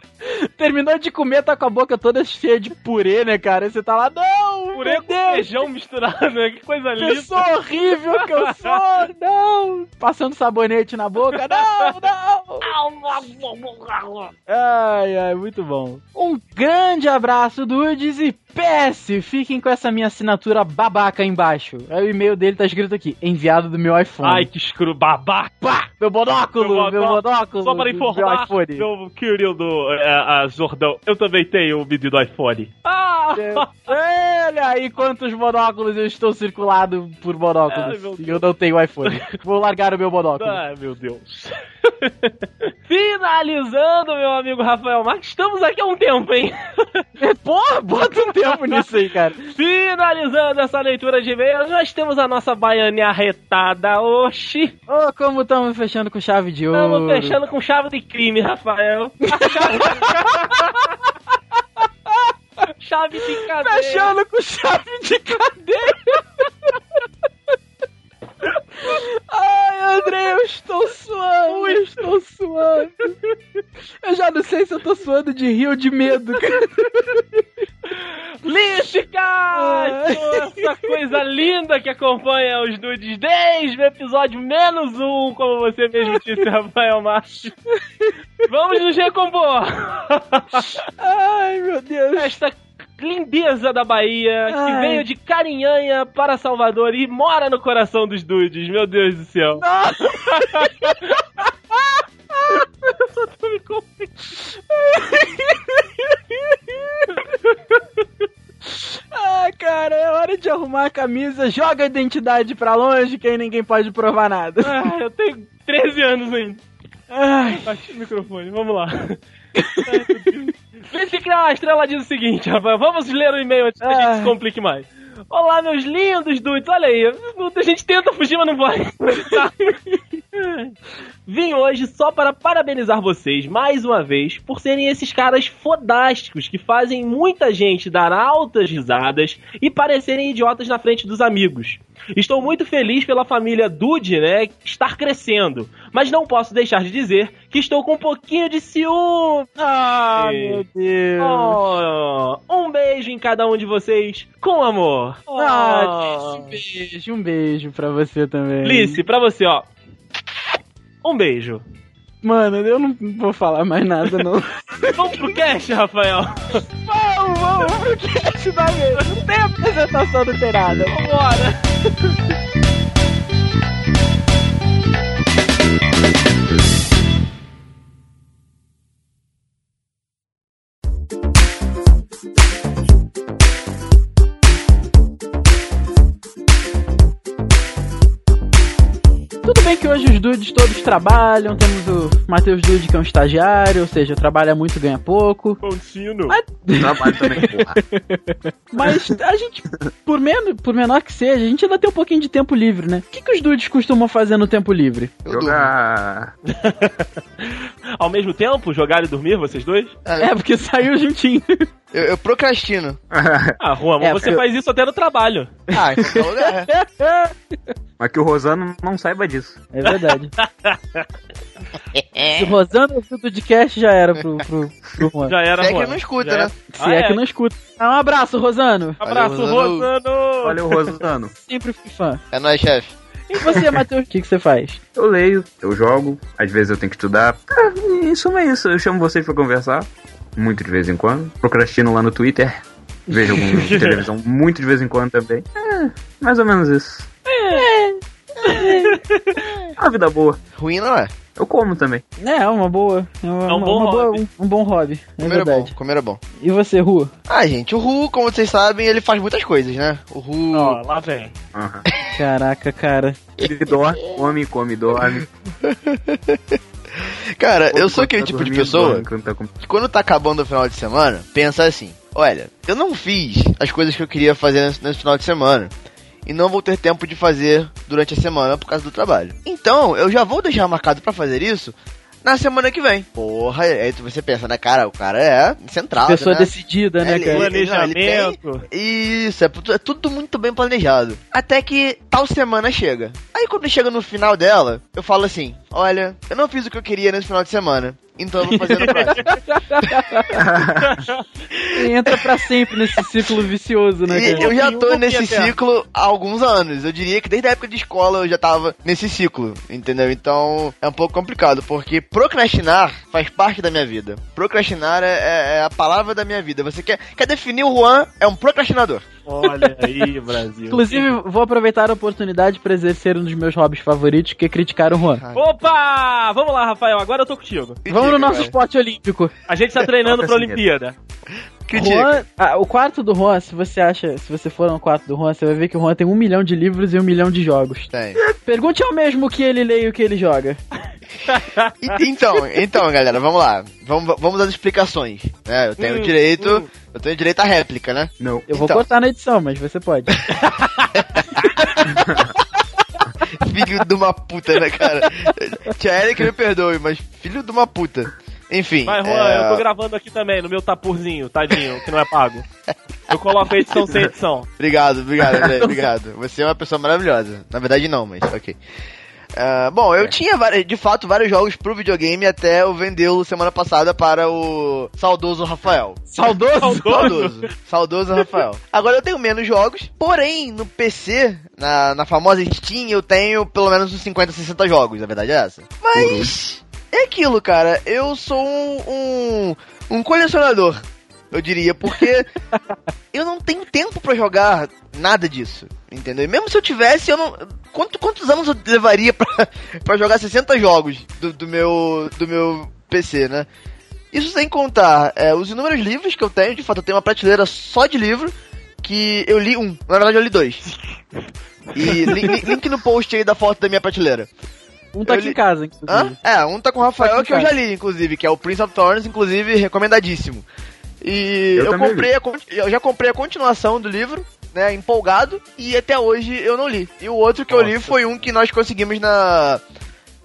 Terminou de comer, tá com a boca toda cheia de purê, né, cara? E você tá lá, não! Purê meu com Deus, feijão misturado, né? Que coisa linda. Pessoa horrível que eu sou! Não! Passando sabonete na boca, não, não! Ai, ai, muito bom. Um grande abraço, Dudes, e PS, fiquem com essa minha assinatura babaca aí embaixo. Aí o e-mail dele tá escrito aqui, enviado do meu iPhone. Ai, que escuro babaca. Meu monóculo, Meu meu monó- monóculo. Só para informar, Meu iPhone. meu querido é, a Jordão, eu também tenho o pedido iPhone. Ah! Olha aí quantos monóculos eu estou circulado por Ai, monóculos. meu e eu não tenho iPhone. Vou largar o meu monóculo. Ai, meu Deus. Finalizando, meu amigo Rafael Marques, estamos aqui há um tempo, hein? Porra, bota um tempo nisso aí, cara. Finalizando essa leitura de e-mails, nós temos a nossa baianinha arretada, oxi. Ô, como estamos fechando com chave de ouro. Estamos fechando com chave de crime, Rafael. chave de cadeia. Fechando com chave de cadeia. Ai, André, eu estou suando, eu estou suando. Eu já não sei se eu tô suando de rir ou de medo, cara. Essa coisa linda que acompanha os nudes desde o episódio menos um, como você mesmo disse, Rafael Marques. Vamos nos recompor! Ai, meu Deus. Esta lindeza da Bahia, que Ai. veio de Carinhanha para Salvador e mora no coração dos dudes, meu Deus do céu. Eu só tô me. Ah, cara, é hora de arrumar a camisa, joga a identidade pra longe, que aí ninguém pode provar nada. Ah, eu tenho 13 anos ainda. Ai, Baixa o microfone, vamos lá. Ai, Deus. Felipe Criar uma estrela diz o seguinte, Rafael. Vamos ler o e-mail antes que a gente se complique mais. Olá, meus lindos dudes. Olha aí, a gente tenta fugir, mas não vai. Vim hoje só para parabenizar vocês mais uma vez por serem esses caras fodásticos que fazem muita gente dar altas risadas e parecerem idiotas na frente dos amigos. Estou muito feliz pela família Dude, né, estar crescendo, mas não posso deixar de dizer que estou com um pouquinho de ciúme. ah, meu Deus. Oh, um beijo em cada um de vocês, com amor. Ah, Oh. um beijo, um beijo pra você também. Lice, pra você, ó. Um beijo. Mano, eu não vou falar mais nada, não. Vamos pro cast, Rafael. vamos, vamos pro cast da vez. Não tem apresentação, não tem nada. Vambora. que hoje os dudes todos trabalham, temos o Matheus Dude que é um estagiário, ou seja, trabalha muito, ganha pouco. Contínuo. Trabalho também, porra. Mas a gente, por, menos, por menor que seja, a gente ainda tem um pouquinho de tempo livre, né? O que, que os dudes costumam fazer no tempo livre? Eu. Jogar. Ao mesmo tempo, jogar e dormir, vocês dois? É, porque saiu juntinho. Eu, eu procrastino. Ah, Juan, mas É, você porque- faz isso até no trabalho. Ah, qualquer lugar. Mas que o Rosano não saiba disso. É verdade. Se o Rosano ouviu o podcast, já era pro, pro, pro Juan. Já era, Se é que não escuta, Já né? Se Ah, é, é. que não escuta. Ah, um abraço, Rosano. Abraço, Valeu, Rosano. Olha o Rosano. Sempre fui fã. É nóis, chefe. E você, Matheus, o que, que você faz? Eu leio, eu jogo, às vezes eu tenho que estudar. Ah, em suma é isso, eu chamo vocês pra conversar. Muito de vez em quando. Procrastino lá no Twitter. Vejo televisão muito de vez em quando também. É, mais ou menos isso. É. Uma vida boa. Ruim não é. Eu como também. É, uma boa. É, uma, É um uma- bom uma boa- hobby. um, um bom hobby. É Comer é bom. verdade. Comer é bom. E você, Ru? Ah, gente, o Ru, como vocês sabem, ele faz muitas coisas, né? O Ru. Ó, lá vem. Aham. Caraca, cara. Ele dorme, come, come, dorme. Cara, eu sou aquele tá tipo de pessoa tá que quando tá acabando o final de semana, pensa assim: olha, eu não fiz as coisas que eu queria fazer nesse, nesse final de semana. E não vou ter tempo de fazer durante a semana por causa do trabalho. Então, eu já vou deixar marcado pra fazer isso na semana que vem. Porra, aí você pensa, né, cara? O cara é centrado. Pessoa né? decidida, né, Ele- cara? ele- não, ele tem- Planejamento. Isso, é, é tudo muito bem planejado. Até que tal semana chega. Aí quando chega no final dela, eu falo assim: olha, eu não fiz o que eu queria nesse final de semana. Então eu vou fazer no próximo. E entra pra sempre nesse ciclo vicioso, né, E cara? eu já tô nesse ciclo há alguns anos. Eu diria que desde a época de escola eu já tava nesse ciclo, entendeu? Então é um pouco complicado, porque procrastinar faz parte da minha vida. Procrastinar é, é- é a palavra da minha vida. Você quer, quer definir o Juan? É um procrastinador. Olha aí, Brasil. Inclusive, vou aproveitar a oportunidade pra exercer um dos meus hobbies favoritos, que é criticar o Juan. Opa! Vamos lá, Rafael, agora eu tô contigo. Vamos no nosso Cara. esporte olímpico. A gente tá treinando pra Olimpíada. Critica. Juan, ah, o quarto do Juan, se você acha, se você for no quarto do Juan, você vai ver que o Juan tem um milhão de livros e um milhão de jogos. Tem. Pergunte ao mesmo o que ele lê e o que ele joga. Então, então, galera, vamos lá. Vamos, vamos às explicações. né? eu tenho Hum, direito. hum. Eu tenho direito à réplica, né? Não. Eu vou Então. cortar na edição, mas você pode. Filho de uma puta, né, cara? Tia Erika me perdoe, mas filho de uma puta. Enfim. Mas, Juan, é, eu tô gravando aqui também, no meu tapurzinho, tadinho, que não é pago. Eu coloco a edição sem edição. Obrigado, obrigado, André, obrigado. Você é uma pessoa maravilhosa. Na verdade, não, mas ok. Ah, bom, eu tinha vari- de fato vários jogos pro videogame até eu vendê-lo semana passada para o saudoso Rafael. Saudoso? Saudoso. Saudoso Rafael. Agora eu tenho menos jogos, porém no PC, na, na famosa Steam, eu tenho pelo menos uns 50, 60 jogos, a verdade é essa. Mas é aquilo, cara. Eu sou um, um, um colecionador, eu diria, porque eu não tenho tempo pra jogar nada disso, entendeu? E mesmo se eu tivesse, eu não. Quanto, quantos anos eu levaria pra, pra jogar 60 jogos do, do meu, do meu PC, né? Isso sem contar é, os inúmeros livros que eu tenho, de fato eu tenho uma prateleira só de livro, que eu li um, na verdade eu li dois. E li- li- link no post aí da foto da minha prateleira. Um tá Eu aqui li- em casa, Hã? inclusive. É, um tá com o Rafael Tá que eu já li, inclusive, que é o Prince of Thorns, inclusive recomendadíssimo. E Eu eu, comprei a, eu já comprei a continuação do livro, né, empolgado, e até hoje eu não li. E o outro que eu li Nossa. foi um que nós conseguimos na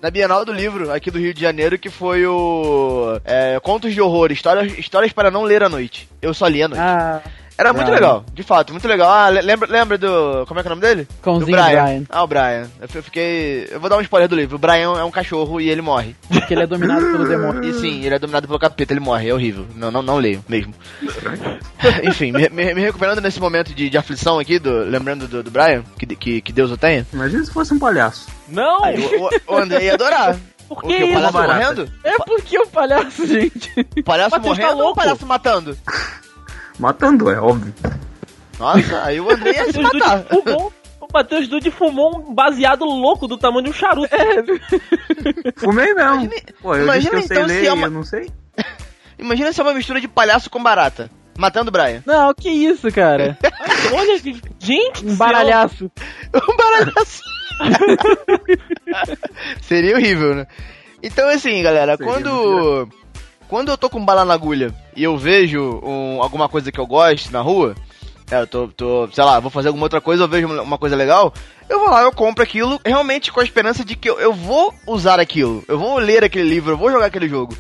na Bienal do Livro, aqui do Rio de Janeiro, que foi o é, Contos de Horror, histórias, histórias para não ler à noite. Eu só li à noite. Ah, Era muito ah. legal, de fato, muito legal. Ah, le- lembra, lembra do. Como é que é o nome dele? Do cãozinho Brian. Brian. Ah, o Brian. Eu fiquei. Eu vou dar um spoiler do livro. O Brian é um cachorro e ele morre. Porque ele é dominado pelo demônio. E sim, ele é dominado pelo capeta, ele morre, é horrível. Não, não, não leio mesmo. Enfim, me, me, me recuperando nesse momento de, de aflição aqui, do, lembrando do, do Brian, que, que, que Deus o tenha. Imagina se fosse um palhaço. Não! Aí, o, o, o André ia adorar. Por O que que? O palhaço barata? morrendo? É porque o palhaço, gente. O palhaço Matheus tá morrendo ou o louco? palhaço matando? Matando, é óbvio. Nossa, aí o André ia se matar. Fumou. O Matheus Dude fumou um baseado louco do tamanho de um charuto. Fumei mesmo. Pô, eu disse imagina que eu sei então se ler é uma- eu não sei. Imagina se é uma mistura de palhaço com barata. Matando o Brian. Não, que isso, cara. Olha, gente, Um baralhaço. Um baralhaço. Seria horrível, né? Então, assim, galera, Seria quando. Quando eu tô com bala na agulha e eu vejo um- alguma coisa que eu gosto na rua, é, eu tô, tô, sei lá, vou fazer alguma outra coisa, eu vejo uma coisa legal, eu vou lá, eu compro aquilo, realmente com a esperança de que eu, eu vou usar aquilo, eu vou ler aquele livro, eu vou jogar aquele jogo.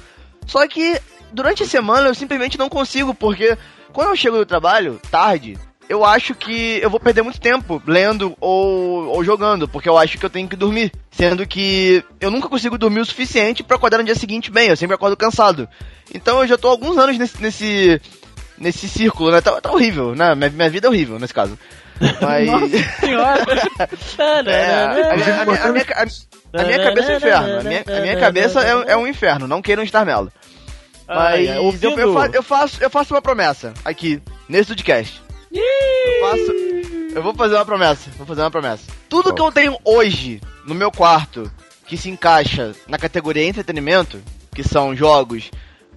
Só que durante a semana eu simplesmente não consigo, porque quando eu chego do trabalho, tarde, eu acho que eu vou perder muito tempo lendo ou, ou jogando, porque eu acho que eu tenho que dormir. Sendo que eu nunca consigo dormir o suficiente pra acordar no dia seguinte bem, eu sempre acordo cansado. Então eu já tô há alguns anos nesse, nesse, nesse círculo, né? Tá, tá horrível, né? Minha, minha vida é horrível nesse caso. Mas. Senhora. É, a, minha, cabeça é um inferno. A minha, a minha cabeça é, é um inferno, não queiram estar nela. Mas Ai, ai, eu, eu faço, eu faço uma promessa aqui, nesse podcast. Eu faço. Eu vou fazer uma promessa. Vou fazer uma promessa. Tudo que eu tenho hoje no meu quarto que se encaixa na categoria entretenimento, que são jogos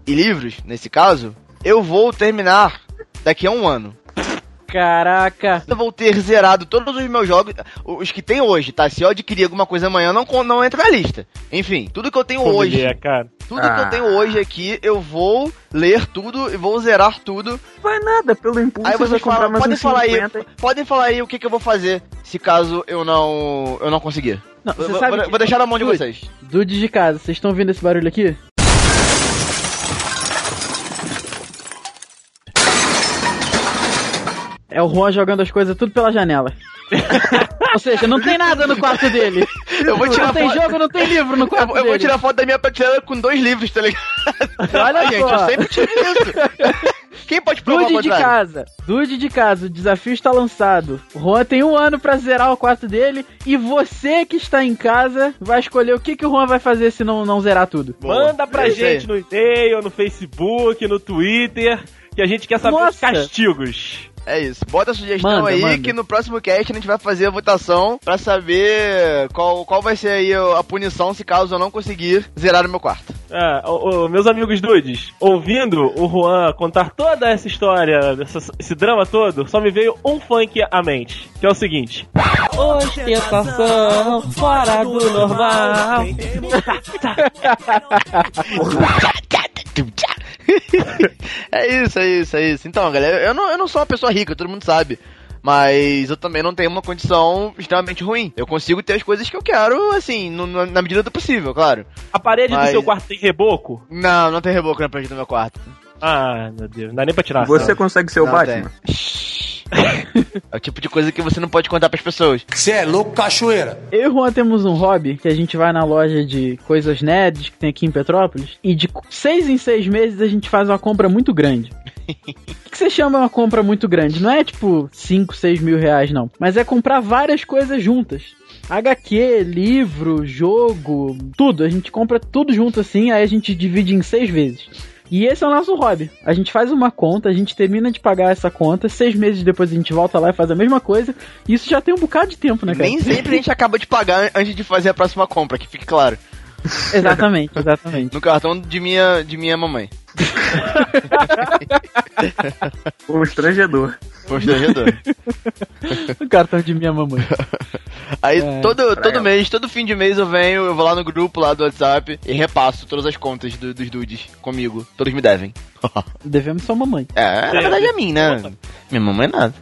e livros, nesse caso, eu vou terminar daqui a um ano. Caraca. Eu vou ter zerado todos os meus jogos, os que tem hoje, tá? Se eu adquirir alguma coisa amanhã, não, não entra na lista. Enfim, tudo que eu tenho hoje, É, cara. tudo que eu Ah. tenho hoje aqui, eu vou ler tudo e vou zerar tudo. Vai nada, pelo impulso Aí vocês falam, podem falar aí, 50. podem falar aí o que, que eu vou fazer se caso eu não eu não conseguir. Não, Vou, você sabe vou- que- vou deixar na mão de vocês. Dude de casa, vocês estão ouvindo esse barulho aqui? É o Juan jogando as coisas tudo pela janela. Ou seja, não tem nada no quarto dele. Eu vou tirar não tem foto- jogo, não tem livro no Eu, quarto eu vou dele. tirar foto da minha prateleira com dois livros, tá ligado? Olha gente, só. eu sempre tive isso. Quem pode provar Dude de casa, Dude de casa, o desafio está lançado. O Juan tem um ano pra zerar o quarto dele e você que está em casa vai escolher o que, que o Juan vai fazer se não, não zerar tudo. Boa. Manda pra É gente no e-mail, no Facebook, no Twitter, que a gente quer saber os Nossa. castigos. É isso. Bota a sugestão Manda, aí manda. que no próximo cast a gente vai fazer a votação pra saber qual, qual vai ser aí a punição se caso eu não conseguir zerar o meu quarto. Ah, ô, ô, meus amigos dudes, ouvindo o Juan contar toda essa história, dessa- esse drama todo, só me veio um funk à mente, que é o seguinte. Ostentação fora do normal. é isso, é isso, é isso. Então, galera, eu não, eu não sou uma pessoa rica, todo mundo sabe. Mas eu também não tenho uma condição extremamente ruim. Eu consigo ter as coisas que eu quero, assim, no- na medida do possível, claro. A parede Mas- do seu quarto tem reboco? Não, não tem reboco na parede do meu quarto. Ah, meu Deus, não dá nem pra tirar. Você sabe? consegue ser o Não Batman? É o tipo de coisa que você não pode contar pras pessoas. Você é louco, cachoeira. Eu e o Juan temos um hobby que a gente vai na loja de coisas nerds que tem aqui em Petrópolis e de seis em seis meses a gente faz uma compra muito grande. O que que você chama uma compra muito grande? Não é tipo 5, 6 mil reais, não. Mas é comprar várias coisas juntas. HQ, livro, jogo, tudo. A gente compra tudo junto assim, aí a gente divide em seis vezes. E esse é o nosso hobby. A gente faz uma conta, a gente termina de pagar essa conta, seis meses depois a gente volta lá e faz a mesma coisa. E isso já tem um bocado de tempo, né, cara? Nem sempre a gente acaba de pagar antes de fazer a próxima compra, que fique claro. Exatamente, exatamente. No cartão de minha, de minha mamãe. Constrangedor. Constrangedor. O cartão de minha mamãe. Aí É, todo, todo ela. mês, todo fim de mês eu venho, eu vou lá no grupo lá do WhatsApp e repasso todas as contas do- dos dudes comigo. Todos me devem. Devemos sua mamãe. É, na verdade é mim, né? Minha mamãe nada.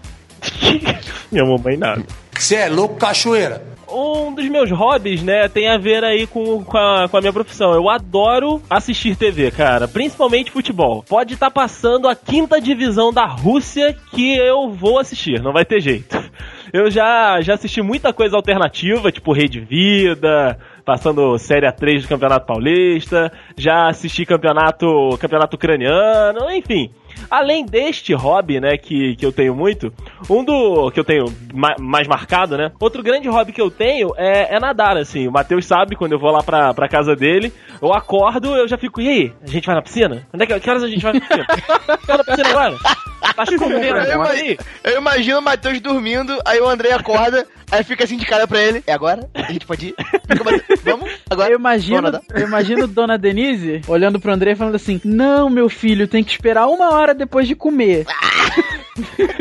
Minha mamãe nada. Você é louco, cachoeira. Um dos meus hobbies, né, tem a ver aí com, com, a, com a minha profissão. Eu adoro assistir TV, cara. Principalmente futebol. Pode estar passando a quinta divisão da Rússia que eu vou assistir. Não vai ter jeito. Eu já, já assisti muita coisa alternativa, tipo Rede Vida, passando Série A3 do Campeonato Paulista. Já assisti campeonato, campeonato ucraniano, enfim. Além deste hobby, né, que, que eu tenho muito, um do que eu tenho ma- mais marcado, né? Outro grande hobby que eu tenho é, é nadar, assim. O Matheus sabe, quando eu vou lá pra, pra casa dele, eu acordo, eu já fico, e aí? A gente vai na piscina? Onde é que, que horas a gente vai na piscina? vai na piscina agora? Tá chovendo Eu, aí? imagino, eu imagino o Matheus dormindo, aí o André acorda, aí fica assim de cara pra ele. É agora? A gente pode ir? Fica Vamos? Agora? Eu imagino, eu imagino Dona Denise olhando pro André e falando assim: Não, meu filho, tem que esperar uma hora depois de comer.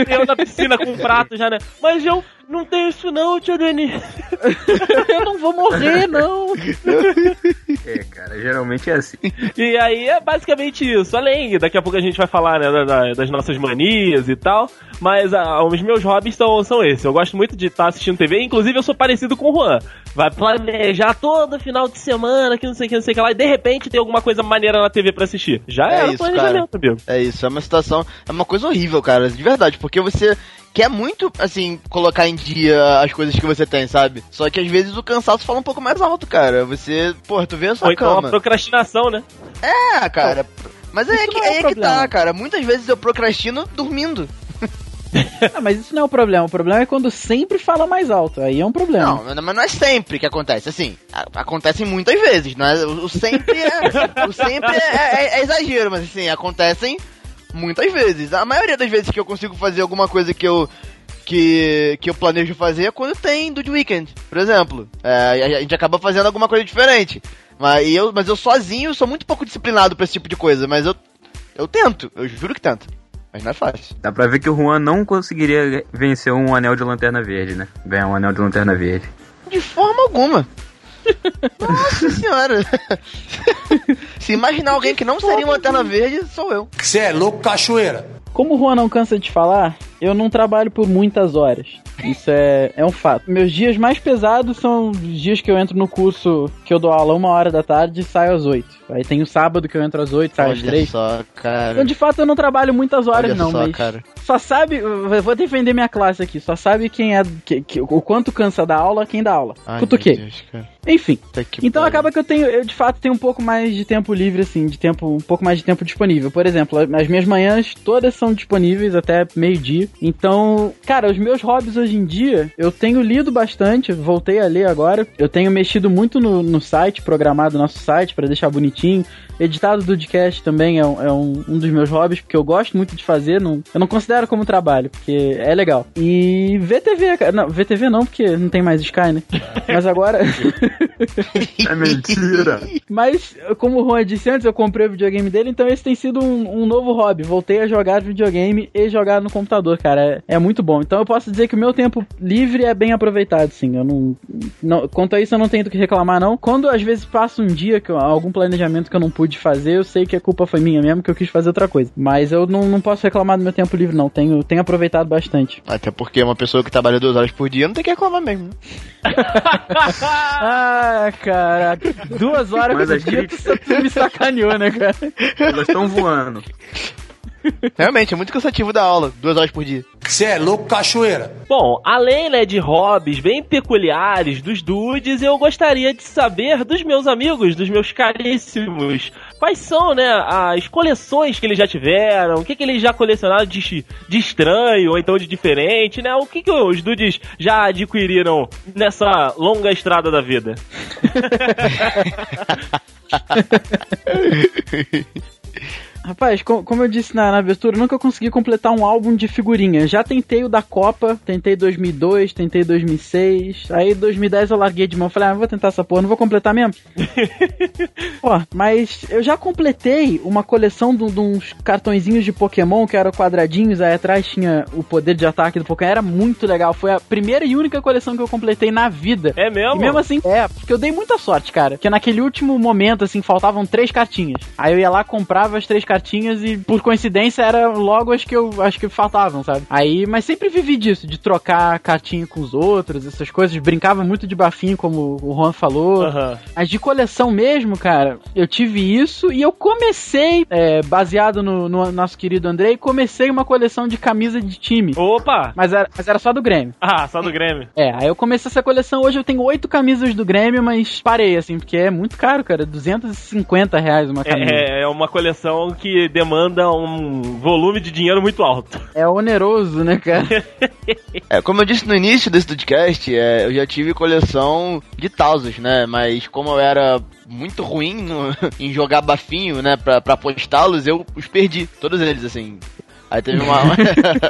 Eu na piscina com um prato já, né? Mas eu não tenho isso não, tia Denise. eu não vou morrer, não. É, cara, geralmente é assim. E aí é basicamente isso. Além, daqui a pouco a gente vai falar né, da- da- das nossas manias e tal. Mas ah, os meus hobbies são, são esses. Eu gosto muito de estar assistindo TV. Inclusive, eu sou parecido com o Juan. Vai planejar todo final de semana, que não sei o que, não sei o que lá. E de repente tem alguma coisa maneira na TV pra assistir. Já É isso, planejamento, amigo. É isso, é uma situação, é uma coisa horrível, cara, de verdade, porque você quer muito, assim, colocar em dia as coisas que você tem, sabe? Só que às vezes o cansaço fala um pouco mais alto, cara. Você, porra, tu vê a sua Ou então a cama. procrastinação, né? É, cara. Mas aí é que, não é um aí é que tá, cara. Muitas vezes eu procrastino dormindo. Ah, mas isso não é o problema. O problema é quando sempre fala mais alto. Aí é um problema. Não, mas não é sempre que acontece. Assim, a- acontecem muitas vezes, não é? O, o sempre é. o sempre é, é- é exagero, mas assim, acontecem muitas vezes. A maioria das vezes que eu consigo fazer alguma coisa que eu. Que, que eu planejo fazer é quando tem do weekend, por exemplo. É, a, a gente acaba fazendo alguma coisa diferente. Mas eu, mas eu sozinho sou muito pouco disciplinado pra esse tipo de coisa. Mas eu, eu tento, eu juro que tento. Mas não é fácil. Dá pra ver que o Juan não conseguiria vencer um anel de lanterna verde, né? Ganhar um anel de lanterna verde. De forma alguma. Nossa senhora. Se imaginar alguém que não seria uma lanterna verde, sou eu. Você é louco, cachoeira. Como o Juan não cansa de falar, eu não trabalho por muitas horas. Isso é, é um fato. Meus dias mais pesados são os dias que eu entro no curso que eu dou aula uma hora da tarde e saio às oito. Aí tem o sábado que eu entro às oito, saio às Olha três. só, cara. Então, de fato, eu não trabalho muitas horas, Olha não, só, mas cara. só sabe. Eu vou defender minha classe aqui. Só sabe quem é. que- que- o quanto cansa da aula, quem dá aula. Ai, Cutuquei. Deus. Enfim. Então acaba que eu tenho, eu de fato tenho um pouco mais de tempo livre, assim, de tempo, um pouco mais de tempo disponível. Por exemplo, as minhas manhãs todas são disponíveis até meio-dia. Então, cara, os meus hobbies hoje em dia, eu tenho lido bastante, voltei a ler agora. Eu tenho mexido muito no, no site, programado nosso site pra deixar bonitinho. Editado do podcast também é, um, é um, um dos meus hobbies, porque eu gosto muito de fazer. Não, eu não considero como trabalho, porque é legal. E VTV, cara. Não, VTV não, porque não tem mais Sky, né? Mas agora. É mentira. Mas, como o Juan disse antes, eu comprei o videogame dele, então esse tem sido um, um novo hobby. Voltei a jogar videogame e jogar no computador, cara. É, é muito bom. Então eu posso dizer que o meu tempo livre é bem aproveitado, sim. Eu não, não- Quanto a isso, eu não tenho do que reclamar, não. Quando às vezes passa um dia, que eu- algum planejamento que eu não pude fazer, eu sei que a culpa foi minha mesmo, que eu quis fazer outra coisa. Mas eu não, não posso reclamar do meu tempo livre, não. Tenho, tenho aproveitado bastante. Até porque uma pessoa que trabalha duas horas por dia não tem que reclamar mesmo, né? Ah, caraca. Duas horas Mas as tu, tu me sacaneou, né, cara? Elas estão voando. Realmente, é muito cansativo da aula, duas horas por dia. Você é louco, cachoeira. Bom, além né, de hobbies bem peculiares dos dudes, eu gostaria de saber dos meus amigos, dos meus caríssimos, quais são né, as coleções que eles já tiveram, o que, que eles já colecionaram de, de estranho ou então de diferente, né? O que, que os dudes já adquiriram nessa longa estrada da vida? Rapaz, co- como eu disse na, na abertura, nunca consegui completar um álbum de figurinha. Já tentei o da Copa, tentei 2002, tentei 2006. Aí 2010 eu larguei de mão. Falei, ah, vou tentar essa porra, não vou completar mesmo. Pô, mas eu já completei uma coleção de, de uns cartõezinhos de Pokémon que eram quadradinhos. Aí atrás tinha o poder de ataque do Pokémon. Era muito legal. Foi a primeira e única coleção que eu completei na vida. É mesmo? E mesmo assim, é, porque eu dei muita sorte, cara. Porque naquele último momento, assim, faltavam três cartinhas. Aí eu ia lá, comprava as três cartinhas e, por coincidência, era logo as que eu acho que faltavam, sabe? Aí, mas sempre vivi disso, de trocar cartinha com os outros, essas coisas. Brincava muito de bafinho, como o Juan falou. Aham. Mas de coleção mesmo, cara, eu tive isso e eu comecei, é, baseado no, no nosso querido Andrei, comecei uma coleção de camisa de time. Opa! Mas era, mas era só do Grêmio. Ah, só do Grêmio. É, aí eu comecei essa coleção, hoje eu tenho oito camisas do Grêmio, mas parei, assim, porque é muito caro, cara, 250 reais uma camisa. É, É, é uma coleção que demanda um volume de dinheiro muito alto. oneroso, né, cara? É, como eu disse no início desse podcast, é, eu já tive coleção de Tausos, né? Mas como eu era muito ruim no- em jogar bafinho, né, pra, pra postá-los, eu os perdi, todos eles, assim. Aí teve uma.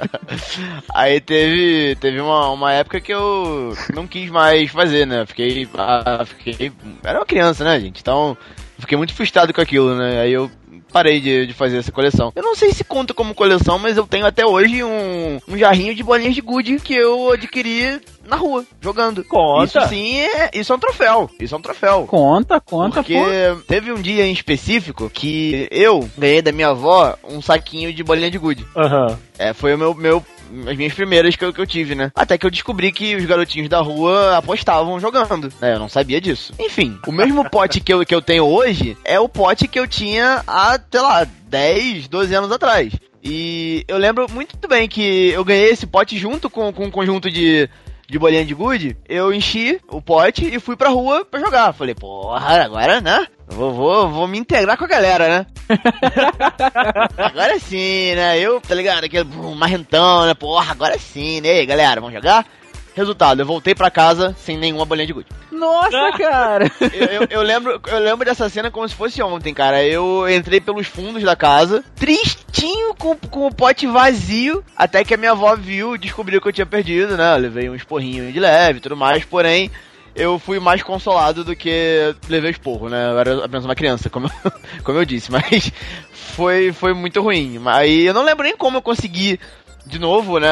Aí teve, teve uma, uma época que eu não quis mais fazer, né? Fiquei, ah, fiquei. Era uma criança, né, gente? Então, fiquei muito frustrado com aquilo, né? Aí eu parei de, de fazer essa coleção. Eu não sei se conta como coleção, mas eu tenho até hoje um, um jarrinho de bolinhas de gude que eu adquiri na rua, jogando. Conta. Isso sim é. Isso é um troféu. Isso é um troféu. Conta, conta, Porque pô. teve um dia em específico que eu ganhei da minha avó um saquinho de bolinha de gude. Aham. É, foi o meu, meu as minhas primeiras que eu, que eu tive, né? Até que eu descobri que os garotinhos da rua apostavam jogando. né? Eu não sabia disso. Enfim, o mesmo pote que eu, que eu tenho hoje é o pote que eu tinha há, sei lá, 10, 12 anos atrás. E eu lembro muito bem que eu ganhei esse pote junto com, com um conjunto de, de bolinha de gude. Eu enchi o pote e fui pra rua pra jogar. Falei, porra, agora, né? Vou, vou, vou me integrar com a galera, né? agora sim, né? Eu, tá ligado? Aquele marrentão, né? Porra, agora sim, né? E aí, galera, vamos jogar? Resultado, eu voltei pra casa sem nenhuma bolinha de gude. Nossa, cara! Eu, eu- eu lembro, eu lembro dessa cena como se fosse ontem, cara. Eu entrei pelos fundos da casa, tristinho com, com o pote vazio, até que a minha avó viu, descobriu que eu tinha perdido, né? Eu levei um esporrinho de leve e tudo mais, porém. Eu fui mais consolado do que levei esporro, né? Eu era apenas uma criança, como, eu- como eu disse, mas foi, foi muito ruim. Aí eu não lembro nem como eu consegui de novo, né?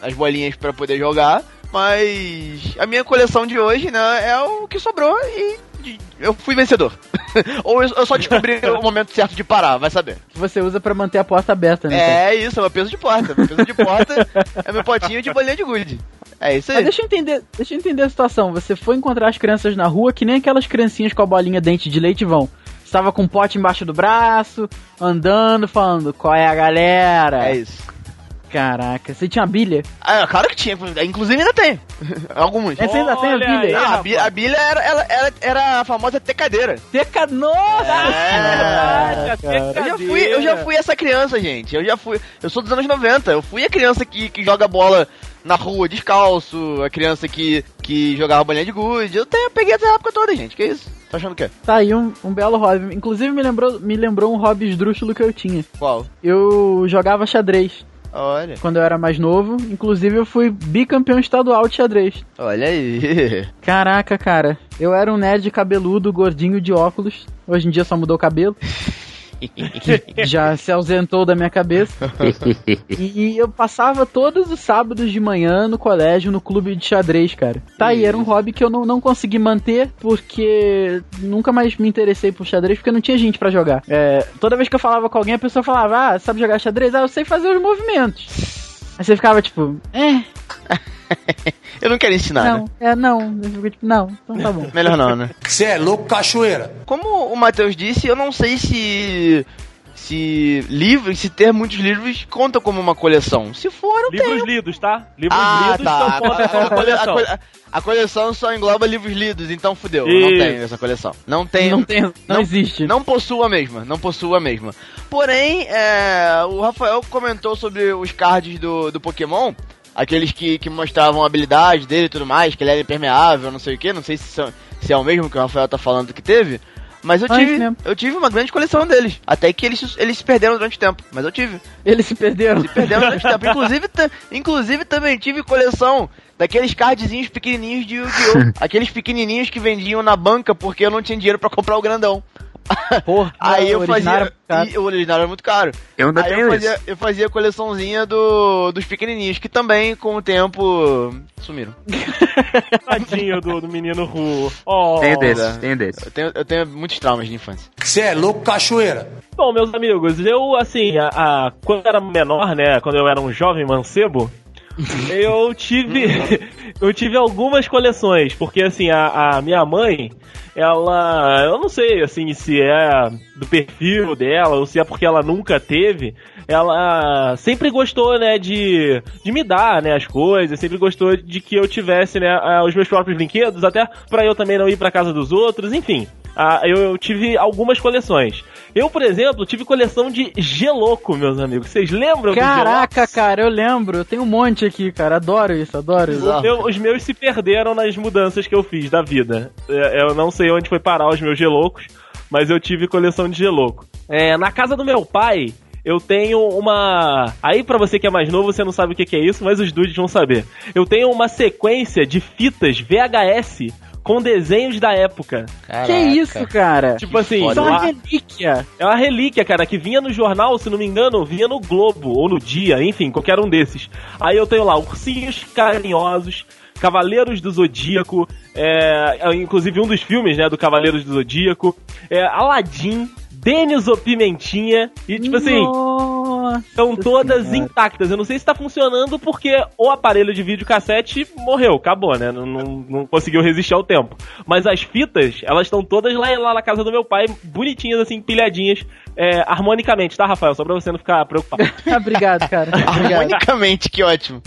As bolinhas pra poder jogar. Mas a minha coleção de hoje, né, é o que sobrou e eu fui vencedor. Ou eu, só descobri o momento certo de parar, vai saber. Você usa pra manter a porta aberta, né? É isso, é meu peso de porta. Meu peso de porta é meu potinho de bolinha de gude. É isso Mas aí. deixa eu entender, deixa eu entender a situação. Você foi encontrar as crianças na rua que nem aquelas criancinhas com a bolinha dente de leite vão. Você tava com um pote embaixo do braço, andando, falando, qual é a galera? É isso. Caraca, você tinha bilha? Ah, claro que tinha. Inclusive ainda tem. Alguns. Você ainda tem a bilha? aí. Não, a, rapaz. bi- a bilha era, ela- ela era a famosa tecadeira. Teca... Nossa! É. cara. Eu já, fui, eu já fui essa criança, gente. Eu já fui. Eu sou dos anos 90. Eu fui a criança que, que joga bola na rua descalço. A criança que, que jogava bolinha de gude. Eu, tenho, eu peguei essa época toda, gente. Que isso? Tá achando o quê? Tá aí um, um belo hobby. Inclusive me lembrou, me lembrou um hobby esdrúxulo que eu tinha. Qual? Eu jogava xadrez Olha. quando eu era mais novo. Inclusive eu fui bicampeão estadual de xadrez. Olha aí. Caraca, cara. Eu era um nerd cabeludo, gordinho de óculos. Hoje em dia só mudou o cabelo. Já se ausentou da minha cabeça. E eu passava todos os sábados de manhã no colégio, no clube de xadrez, cara. Tá aí, era um hobby que eu não, não consegui manter, porque nunca mais me interessei por xadrez, porque não tinha gente pra jogar. É, toda vez que eu falava com alguém, a pessoa falava, ah, sabe jogar xadrez? Ah, eu sei fazer os movimentos. Aí você ficava tipo, é, Eu não quero ensinar, né? não, é, não. Eu fico tipo, não, então tá bom. Melhor não, né? Você é louco, cachoeira. Como o Matheus disse, eu não sei se. Se livros, se ter muitos livros conta como uma coleção. Se for, eu Livros tenho. lidos, tá? Livros Ah, lidos tá. não contam como A, cole- a coleção. cole- a coleção só engloba livros lidos, então fudeu. Eu não tenho essa coleção. Não tenho. Não tem, não, não- existe. Não possuo a mesma, não possuo a mesma. Porém, é, o Rafael comentou sobre os cards do, do Pokémon, aqueles que, que mostravam a habilidade dele e tudo mais, que ele era impermeável, não sei o que, não sei se, são- se é o mesmo que o Rafael tá falando que teve. Mas eu Ah, tive, isso mesmo. eu tive uma grande coleção deles. Até que eles, eles se perderam durante o tempo, mas eu tive. Eles se perderam. Se perderam durante o tempo. Inclusive, inclusive também tive coleção daqueles cardzinhos pequenininhos de Yu-Gi-Oh! Aqueles pequenininhos que vendiam na banca porque eu não tinha dinheiro pra comprar o grandão. Porra, Aí eu fazia. caro. e o original era muito caro. Eu ainda Aí tenho eu isso. fazia, eu fazia a coleçãozinha do, dos pequenininhos, que também, com o tempo, sumiram. Tadinho do, do menino Ru. Oh. Tenho desses, tenho desses. Eu tenho, eu tenho muitos traumas de infância. Você é louco, cachoeira. Bom, meus amigos, eu, assim, a, a- quando eu era menor, né, quando eu era um jovem mancebo, eu tive eu tive algumas coleções, porque, assim, a, a minha mãe, ela, eu não sei, assim, se é do perfil dela ou se é porque ela nunca teve, ela sempre gostou, né, de, de me dar, né, as coisas, sempre gostou de que eu tivesse, né, os meus próprios brinquedos, até pra eu também não ir pra casa dos outros, enfim. Ah, eu, eu tive algumas coleções. Eu, por exemplo, tive coleção de geloco, meus amigos. Vocês lembram Caraca, cara, eu lembro. Eu tenho um monte aqui, cara. Adoro isso, adoro isso. Bizarro. Eu- os meus se perderam nas mudanças que eu fiz da vida. É, Eu não sei onde foi parar os meus gelocos, mas eu tive coleção de geloco. É, na casa do meu pai, eu tenho uma. Aí, pra você que é mais novo, você não sabe o que é isso, mas os dudes vão saber. Eu tenho uma sequência de fitas VHS com desenhos da época. Que isso, cara? Tipo assim, Isso é uma relíquia. É uma relíquia, cara, que vinha no jornal, se não me engano, vinha no Globo, ou no Dia, enfim, qualquer um desses. Aí eu tenho lá Ursinhos Carinhosos, Cavaleiros do Zodíaco, é, inclusive um dos filmes, né, do Cavaleiros do Zodíaco, é, Aladdin, Denis o Pimentinha, e tipo assim, Nossa estão todas Senhora. intactas. Eu não sei se tá funcionando porque o aparelho de videocassete morreu, acabou, né? Não, não, não conseguiu resistir ao tempo. Mas as fitas, elas estão todas lá, lá na casa do meu pai, bonitinhas, assim, pilhadinhas, é, harmonicamente, tá, Rafael? Só pra você não ficar preocupado. Obrigado, cara. Obrigado. Harmonicamente, que ótimo.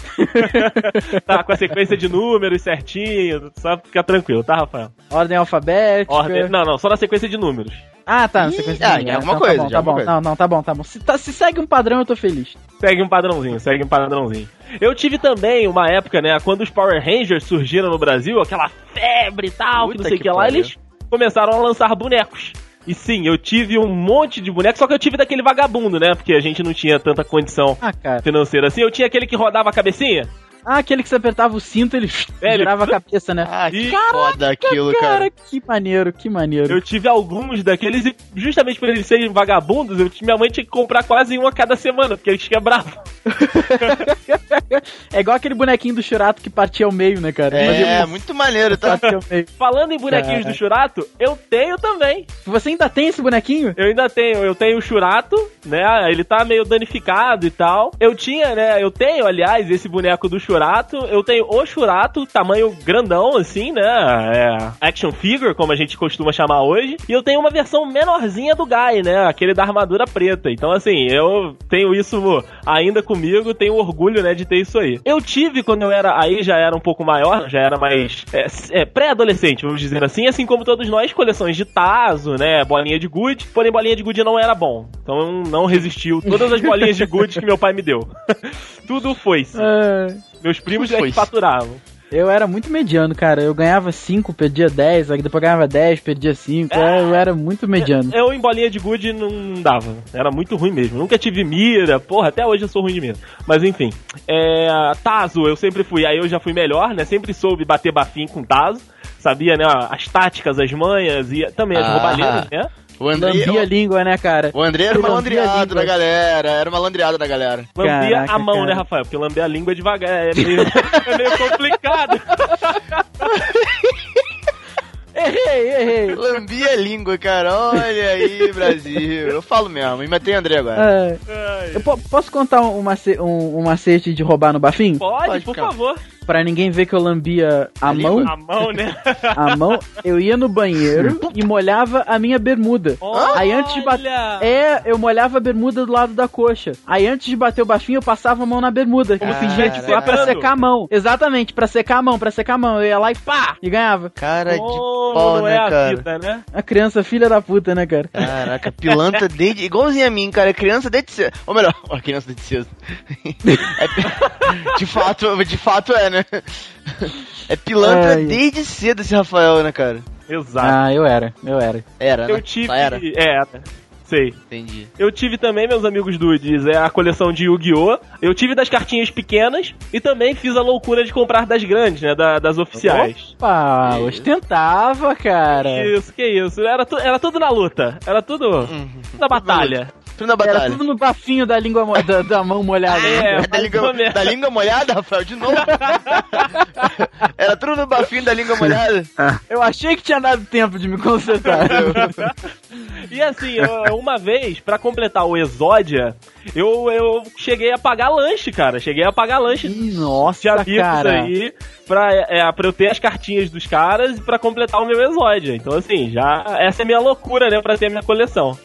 tá com a sequência de números certinho, só ficar tranquilo, tá, Rafael? Ordem alfabética. Ordem... Não, não, só na sequência de números. Ah, tá. Ih, sequência ah, de- já é alguma tá coisa, bom, já é tá bom. alguma coisa. Não, não, tá bom, tá bom. Se, tá- se segue um padrão, eu tô feliz. Segue um padrãozinho, segue um padrãozinho. Eu tive também uma época, né, quando os Power Rangers surgiram no Brasil, aquela febre e tal, que Puta não sei o que que lá, eles começaram a lançar bonecos. E sim, eu tive um monte de bonecos, só que eu tive daquele vagabundo, né, porque a gente não tinha tanta condição Ah, financeira assim. Eu tinha aquele que rodava a cabecinha. Ah, aquele que você apertava o cinto, ele, ele- girava a cabeça, né? Ah, que Ih, foda aquilo, cara. Cara, que maneiro, que maneiro. Eu tive alguns daqueles e justamente por eles serem vagabundos, eu, minha mãe tinha que comprar quase um a cada semana, porque eles quebravam. É igual aquele bonequinho do Churato que partia ao meio, né, cara? É, muito maneiro, tá? Partia ao meio. Falando em bonequinhos Caraca. do Churato, eu tenho também. Você ainda tem esse bonequinho? Eu ainda tenho, eu tenho o Churato, né? Ele tá meio danificado e tal. Eu tinha, né? Eu tenho, aliás, esse boneco do Churato Churato, eu tenho o Churato, tamanho grandão, assim, né? É, action figure, como a gente costuma chamar hoje. E eu tenho uma versão menorzinha do Guy, né? Aquele da armadura preta. Então, assim, eu tenho isso ainda comigo, tenho orgulho, né, de ter isso aí. Eu tive quando eu era, aí já era um pouco maior, já era mais é, é, pré-adolescente, vamos dizer assim, assim como todos nós, coleções de Tazo, né? Bolinha de gude. Porém, bolinha de gude não era bom. Então não resistiu todas as bolinhas de gude que meu pai me deu. Tudo foi. É, Meus primos Tudo é que faturavam. eu era muito mediano, cara. Eu ganhava 5, perdia 10, aí depois ganhava 10, perdia 5. Eu era muito mediano. Eu em bolinha de gude não dava. Era muito ruim mesmo. Nunca tive mira. Porra, até hoje eu sou ruim de mira. Mas enfim. É, Tazo, eu sempre fui. Aí eu já fui melhor, né? Sempre soube bater bafim com Tazo. Sabia, né? As táticas, as manhas e também as Ah. roubalheiras, né? O André, Lambia a língua, né, cara? o André era Lambia a malandreado da galera, era malandreado da galera. Lambia Caraca, a mão, cara. né, Rafael? Porque lamber a língua é devagar. É meio, é meio complicado. Errei, errei. Lambia a língua, cara. Olha aí, Brasil. Eu falo mesmo. E matei André agora. É, eu po- posso contar um, um- um macete de roubar no bafim? Pode, Pode, por favor. Pra ninguém ver que eu lambia a, A mão. língua? A mão, né? A mão, eu ia no banheiro e molhava a minha bermuda. Aí antes de bater. Olha! É, eu molhava a bermuda do lado da coxa. Aí antes de bater o bafinho, eu passava a mão na bermuda. Como fingia que foi pra secar a mão. Exatamente, pra secar a mão, pra secar a mão. Eu ia lá e pá! E ganhava. Cara de Como pau, né, é a cara? vida, né? A criança filha da puta, né, cara? Caraca, pilantra desde. igualzinho a mim, cara. Criança desde cedo. Ou melhor, ó, criança desde cedo. É- de fato, de fato é, né? É pilantra Ai. desde cedo esse Rafael, né, cara? Exato. Ah, eu era, eu era. Era, né? eu tive. Só era. É, sei. Entendi. Eu tive também, meus amigos dudes, é a coleção de Yu-Gi-Oh! Eu tive das cartinhas pequenas e também fiz a loucura de comprar das grandes, né? da- das oficiais. Opa, Que ostentava, cara. Isso, que isso. Era, tu- era tudo na luta. Era tudo Uhum. na batalha. Tudo na Era batalha. tudo no bafinho da língua mo- da, da mão molhada. É, né? É da, língua, da língua molhada, Rafael, de novo. Era tudo no bafinho da língua molhada. Eu achei que tinha dado tempo de me consertar. E assim, eu- uma vez, pra completar o Exódia, eu, eu cheguei a pagar lanche, cara. Cheguei a pagar lanche Nossa, cara. aí pra, é, pra eu ter as cartinhas dos caras e pra completar o meu Exódia. Então, assim, já. Essa é a minha loucura, né? Pra ter a minha coleção.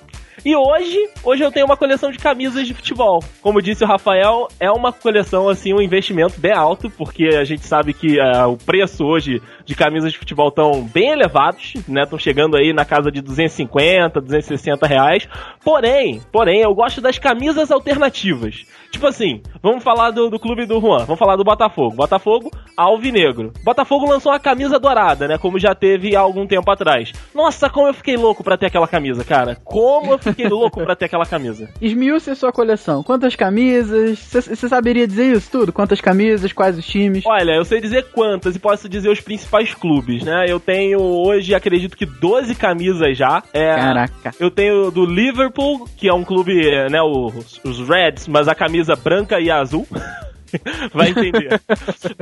E hoje, hoje eu tenho uma coleção de camisas de futebol. Como disse o Rafael, é uma coleção, assim, um investimento bem alto, porque a gente sabe que ah, o preço hoje de camisas de futebol estão bem elevados, né? Estão chegando aí na casa de 250, 260 reais. Porém, porém, eu gosto das camisas alternativas. Tipo assim, vamos falar do, do clube do Juan, vamos falar do Botafogo. Botafogo, alvinegro. Botafogo lançou uma camisa dourada, né? Como já teve há algum tempo atrás. Nossa, como eu fiquei louco pra ter aquela camisa, cara. Como eu fiquei louco pra ter aquela camisa. Esmiúce a sua coleção. Quantas camisas? Você saberia dizer isso tudo? Quantas camisas? Quais os times? Olha, eu sei dizer quantas e posso dizer os principais clubes, né? Eu tenho hoje, acredito que 12 camisas já. É, Caraca. Eu tenho do Liverpool, que é um clube, é, né, os Reds, mas a camisa branca e azul. Vai entender.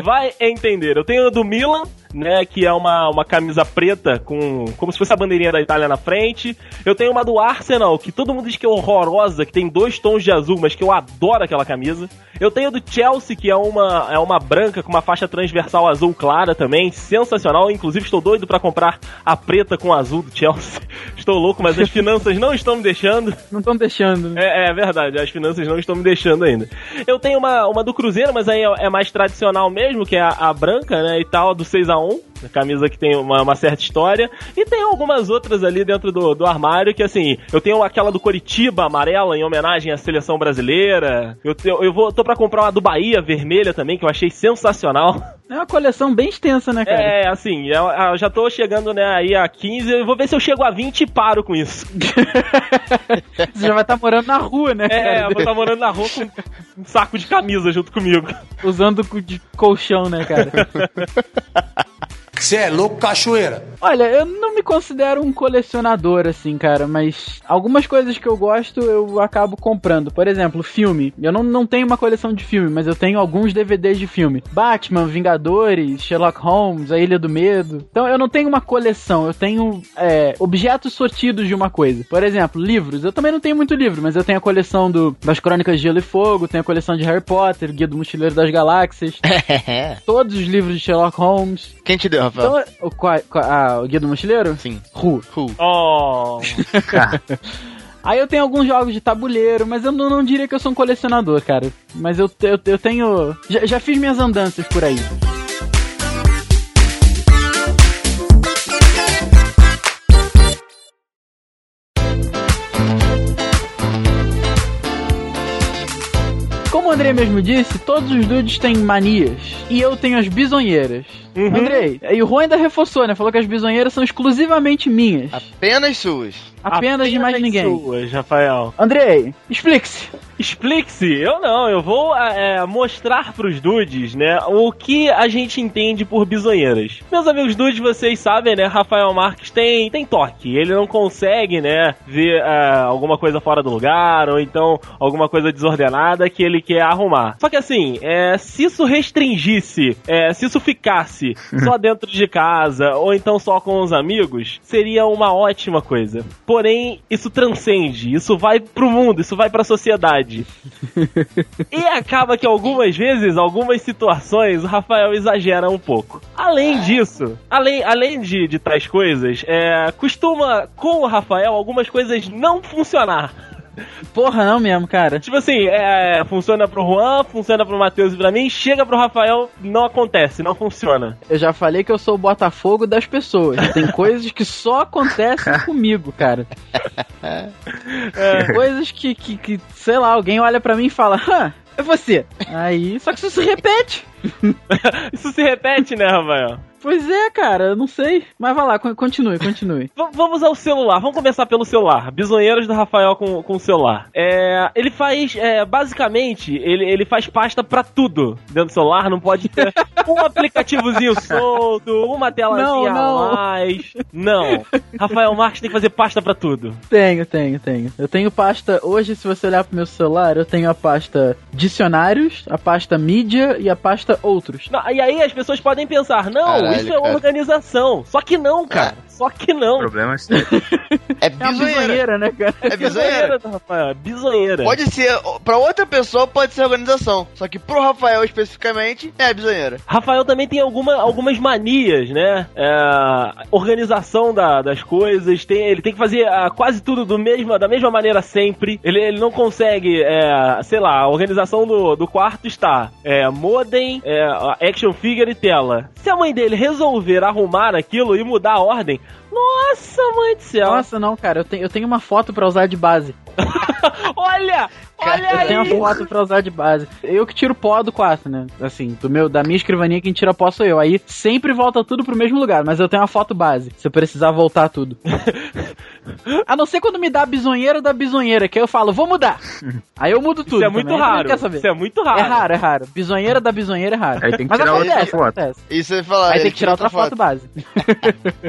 Vai entender. Eu tenho do Milan, né, que é uma, uma camisa preta com como se fosse a bandeirinha da Itália na frente. Eu tenho uma do Arsenal, que todo mundo diz que é horrorosa, que tem dois tons de azul, mas que eu adoro aquela camisa. Eu tenho do Chelsea, que é uma é uma branca com uma faixa transversal azul clara também, sensacional. Inclusive estou doido pra comprar a preta com azul do Chelsea. Estou louco, mas as finanças não estão me deixando. Não estão deixando. né? É, é verdade, as finanças não estão me deixando ainda. Eu tenho uma, uma do Cruzeiro, mas aí é, é mais tradicional mesmo, que é a, a branca, né, e tal, do 6x1. A camisa que tem uma, uma certa história. E tem algumas outras ali dentro do, do armário que, assim, eu tenho aquela do Coritiba amarela em homenagem à seleção brasileira. Eu, te- eu vou, tô pra comprar uma do Bahia vermelha também, que eu achei sensacional. É uma coleção bem extensa, né, cara? É, assim, eu, eu já tô chegando, né, aí a 15, eu vou ver se eu chego a 20 e paro com isso. Você já vai estar morando na rua, né, É, cara? eu vou estar morando na rua com um saco de camisa junto comigo. Usando de colchão, né, cara? Você é louco, cachoeira. Olha, eu não me considero um colecionador, assim, cara, mas algumas coisas que eu gosto eu acabo comprando. Por exemplo, filme. Eu não, não tenho uma coleção de filme, mas eu tenho alguns DVDs de filme. Batman, Vingadores, Sherlock Holmes, A Ilha do Medo. Então eu não tenho uma coleção, eu tenho é, objetos sortidos de uma coisa. Por exemplo, livros. Eu também não tenho muito livro, mas eu tenho a coleção do, das Crônicas de Gelo e Fogo, tenho a coleção de Harry Potter, Guia do Mochileiro das Galáxias, todos os livros de Sherlock Holmes. Quem te deu? Então, o, qual- qual- ah, o Guia do Mochileiro? Sim. Ru. Who? Oh. Aí eu tenho alguns jogos de tabuleiro, mas eu não, não diria que eu sou um colecionador, cara. Mas eu, eu, eu tenho. Já, já fiz minhas andanças por aí. Como o André mesmo disse, todos os dudes têm manias. E eu tenho as bisonheiras. Uhum. Andrei, e o Juan ainda reforçou, né? Falou que as bisonheiras são exclusivamente minhas. Apenas suas. Apenas, de mais ninguém. Suas, Rafael. Andrei, explique-se. Explique-se. Eu não, eu vou é, mostrar pros dudes, né, o que a gente entende por bisonheiras. Meus amigos dudes, vocês sabem, né, Rafael Marques tem, tem toque. Ele não consegue, né, ver é, alguma coisa fora do lugar, ou então alguma coisa desordenada que ele quer arrumar. Só que assim, é, se isso restringisse, é, se isso ficasse só dentro de casa, ou então só com os amigos, seria uma ótima coisa. Porém, isso transcende, isso vai pro mundo, isso vai pra sociedade. E acaba que algumas vezes, algumas situações, o Rafael exagera um pouco. Além disso, além, além de, de tais coisas, é, costuma, com o Rafael, algumas coisas não funcionar. Porra, não mesmo, cara. Tipo assim, é, funciona pro Juan, funciona pro Matheus e pra mim, chega pro Rafael, não acontece, não funciona. Eu já falei que eu sou o Botafogo das pessoas. Tem coisas que só acontecem comigo, cara. É. Coisas que, que, que, sei lá, alguém olha pra mim e fala, hã, é você. Aí, só que isso se repete. Isso se repete, né, Rafael? Pois é, cara, eu não sei. Mas vai lá, con- continue, continue. V- vamos ao celular, vamos começar pelo celular. Bisonheiros do Rafael com, com o celular. É, ele faz, é, basicamente, ele, ele faz pasta pra tudo dentro do celular. Não pode ter um aplicativozinho solto, uma telazinha Não, não. a mais. Não. Rafael Marques tem que fazer pasta pra tudo. Tenho, tenho, tenho. Eu tenho pasta. Hoje, se você olhar pro meu celular, eu tenho a pasta dicionários, a pasta mídia e a pasta outros. Não, e aí as pessoas podem pensar, não, Caralho, isso é cara. organização. Só que não, cara. Só que não. Problemas É É uma bisonheira. bisonheira, né, cara? É bisonheira. do Rafael, é bisonheira. Pode ser, pra outra pessoa pode ser organização. Só que pro Rafael especificamente, é bisonheira. Rafael também tem alguma, algumas manias, né? É, organização da- das coisas, tem, ele tem que fazer ah, quase tudo do mesmo, da mesma maneira sempre. Ele, ele não consegue, é, sei lá, a organização do, do quarto está é, modem, é, action figure e tela. Se a mãe dele resolver arrumar aquilo e mudar a ordem, nossa, mãe do céu! Nossa, não, cara, eu tenho, eu tenho uma foto pra usar de base. olha! Olha Eu tenho aí! uma foto pra usar de base. Eu que tiro pó do quarto, né? Assim, do meu, da minha escrivaninha, quem tira pó sou eu. Aí sempre volta tudo pro mesmo lugar, mas eu tenho uma foto base. Se eu precisar voltar tudo. A não ser quando me dá a bisonheira da bisonheira, que aí eu falo, vou mudar. Aí eu mudo tudo. Isso é muito também. Aí raro. Quer saber. Isso é muito raro. É raro, é raro. Bisonheira da bisonheira é raro. Aí tem que Mas tirar outra acontece, foto. acontece. Isso ia falar. Aí tem que tirar outra tira foto base.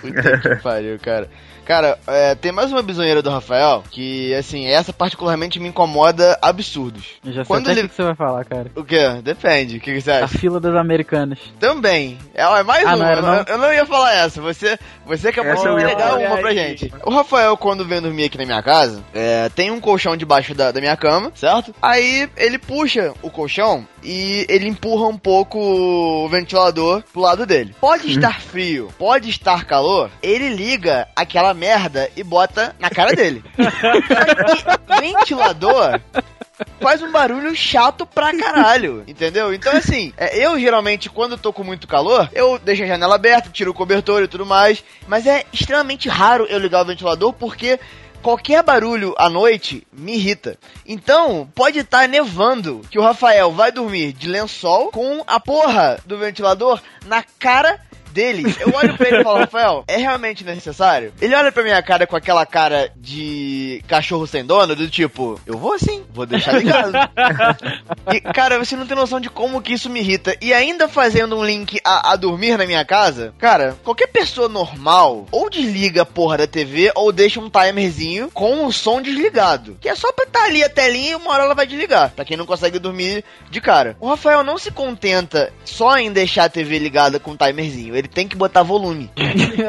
Puta que pariu, cara. Cara, é, tem mais uma bisonheira do Rafael que, assim, essa particularmente me incomoda absurdos. Eu já sei Quando até o ele- que você vai falar, cara. O quê? Depende. O que, que você A acha? fila das americanas. Também. É, é mais Ah, uma. não eu, não? eu não ia falar essa. Você, você acabou Essa de falar. uma pra gente. O Rafael, quando vem dormir aqui na minha casa, é, tem um colchão debaixo da, da minha cama, certo? Aí ele puxa o colchão e ele empurra um pouco o ventilador pro lado dele. Pode estar frio, pode estar calor, ele liga aquela merda e bota na cara dele. Ventilador faz um barulho chato pra caralho, entendeu? Então, assim, é, eu geralmente, quando eu tô com muito calor, eu deixo a janela aberta, tiro o cobertor e tudo mais, mas é extremamente raro eu ligar o ventilador porque. Qualquer barulho à noite me irrita. Então, pode estar nevando que o Rafael vai dormir de lençol com a porra do ventilador na cara dele, eu olho pra ele e falo, Rafael, é realmente necessário? Ele olha pra minha cara com aquela cara de cachorro sem dono, do tipo, eu vou sim, vou deixar ligado. e, cara, você não tem noção de como que isso me irrita. E ainda fazendo um link a, a dormir na minha casa, cara, qualquer pessoa normal, ou desliga a porra da TV, ou deixa um timerzinho com o som desligado. Que é só pra estar ali a telinha e uma hora ela vai desligar. Pra quem não consegue dormir de cara. O Rafael não se contenta só em deixar a TV ligada com o timerzinho. Ele tem que botar volume.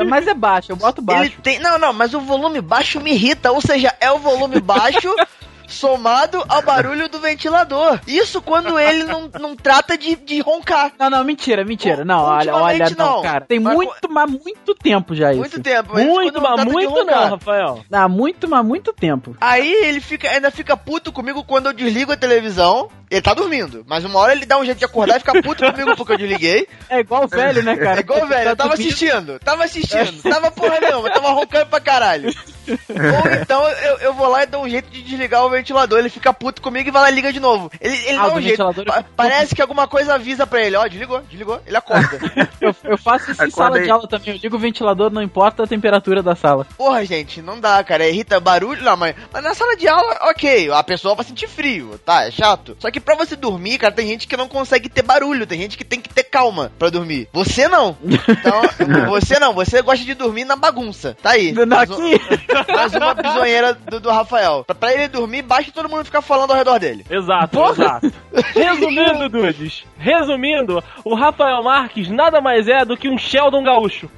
Mas é baixo, eu boto Ele baixo. tem. Não, não, mas o volume baixo me irrita. Ou seja, é o volume baixo. Somado ao barulho do ventilador. Isso quando ele não, não trata de, de roncar. Não, não, mentira, mentira. Não, olha, olha, não, não. cara. Tem Mas muito, mas muito tempo já isso. Muito tempo. Muito, não mas muito não. Rafael. Ah, muito, mas muito tempo. Aí ele fica, ainda fica puto comigo quando eu desligo a televisão. Ele tá dormindo, mas uma hora ele dá um jeito de acordar e fica puto comigo porque eu desliguei. É igual velho, né, cara? É igual velho, eu tava assistindo, tava assistindo, tava porra nenhuma, tava roncando pra caralho. Ou então eu, eu vou lá e dou um jeito de desligar o ventilador, ele fica puto comigo e vai lá e liga de novo. Ele, ele Ah, dá um jeito. Pa- Parece que alguma coisa avisa pra ele, ó, desligou, desligou, ele acorda. Eu, eu faço isso em sala de aula também. Eu ligo o ventilador, não importa a temperatura da sala. Porra, gente, não dá, cara, irrita barulho, não, mas, mas na sala de aula, ok, a pessoa vai sentir frio, tá, é chato. Só que pra você dormir, cara, tem gente que não consegue ter barulho, tem gente que tem que ter calma pra dormir. Você não. Então, você não, você gosta de dormir na bagunça, tá aí. Mais um- Aqui, Mais uma bisonheira do, do Rafael. Pra, pra ele dormir, basta todo mundo ficar falando ao redor dele. Exato, Porra! exato. Resumindo, Dudes, resumindo, o Rafael Marques nada mais é do que um Sheldon gaúcho.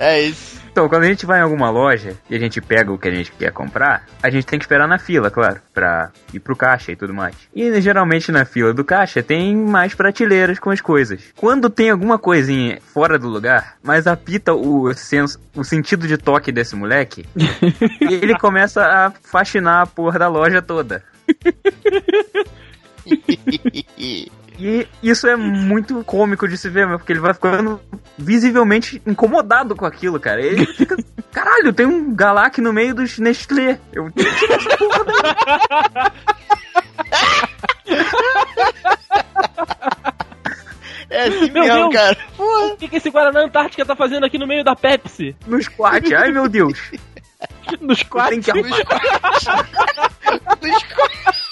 É isso. Então, quando a gente vai em alguma loja e a gente pega o que a gente quer comprar, a gente tem que esperar na fila, claro, pra ir pro caixa e tudo mais. E geralmente na fila do caixa tem mais prateleiras com as coisas. Quando tem alguma coisinha fora do lugar, mas apita o senso, o sentido de toque desse moleque, ele começa a faxinar a porra da loja toda. E isso é muito cômico de se ver, meu, porque ele vai ficando visivelmente incomodado com aquilo, cara. Ele fica. Caralho, tem um Galac no meio dos Nestlé. Eu essa porra daí. É assim Meu mesmo, Deus. cara. Porra. O que, que esse Guaraná Antártica tá fazendo aqui no meio da Pepsi? no squat. Ai, meu Deus. nos quatro. Tem que arrumar. No squat. No squat.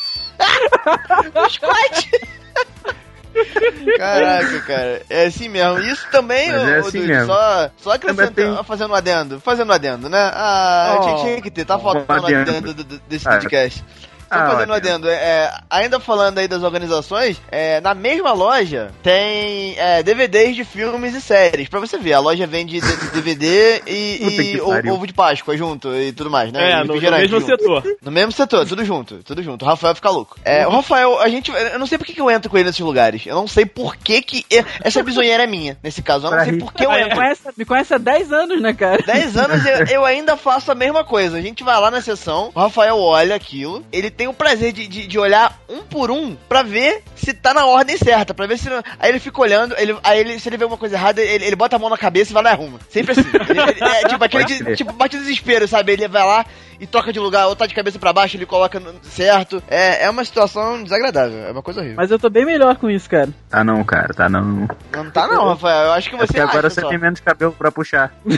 Caraca, cara. É assim mesmo. Isso também, Mas é assim Dude, só, só acrescentando, tem- fazendo um adendo. Fazendo um adendo, né? Ah, Oh. tinha, tinha que ter. Tá faltando um adendo. adendo do- do- desse Ah. podcast. Só Ah, fazendo um adendo. adendo, é, ainda falando aí das organizações, é, na mesma loja tem é, DVDs de filmes e séries. Pra você ver, a loja vende DVD e, e o- ovo de Páscoa junto e tudo mais, né? É, no, no mesmo junto. setor. No mesmo setor, tudo junto, tudo junto. O Rafael fica louco. É, o Rafael, a gente. Eu não sei por que que eu entro com ele nesses lugares. Eu não sei por que que. Essa bisonheira é minha, nesse caso. Eu não Pra sei rir. por que eu Me entro. conhece, me conhece há 10 anos, né, cara? 10 anos eu, eu ainda faço a mesma coisa. A gente vai lá na sessão, o Rafael olha aquilo, ele tem o prazer de, de, de olhar um por um pra ver se tá na ordem certa, pra ver se não... Aí ele fica olhando, ele, aí ele, se ele vê alguma coisa errada, ele, ele bota a mão na cabeça e vai lá e arruma. Sempre assim. Ele- ele- é tipo aquele de, tipo, bate desespero, sabe? Ele vai lá e troca de lugar, ou tá de cabeça pra baixo, ele coloca no- certo. É, é uma situação desagradável, é uma coisa horrível. Mas eu tô bem melhor com isso, cara. Tá não, cara, tá não. Não tá não, Rafael. Eu acho que É você porque agora você tem menos cabelo pra puxar.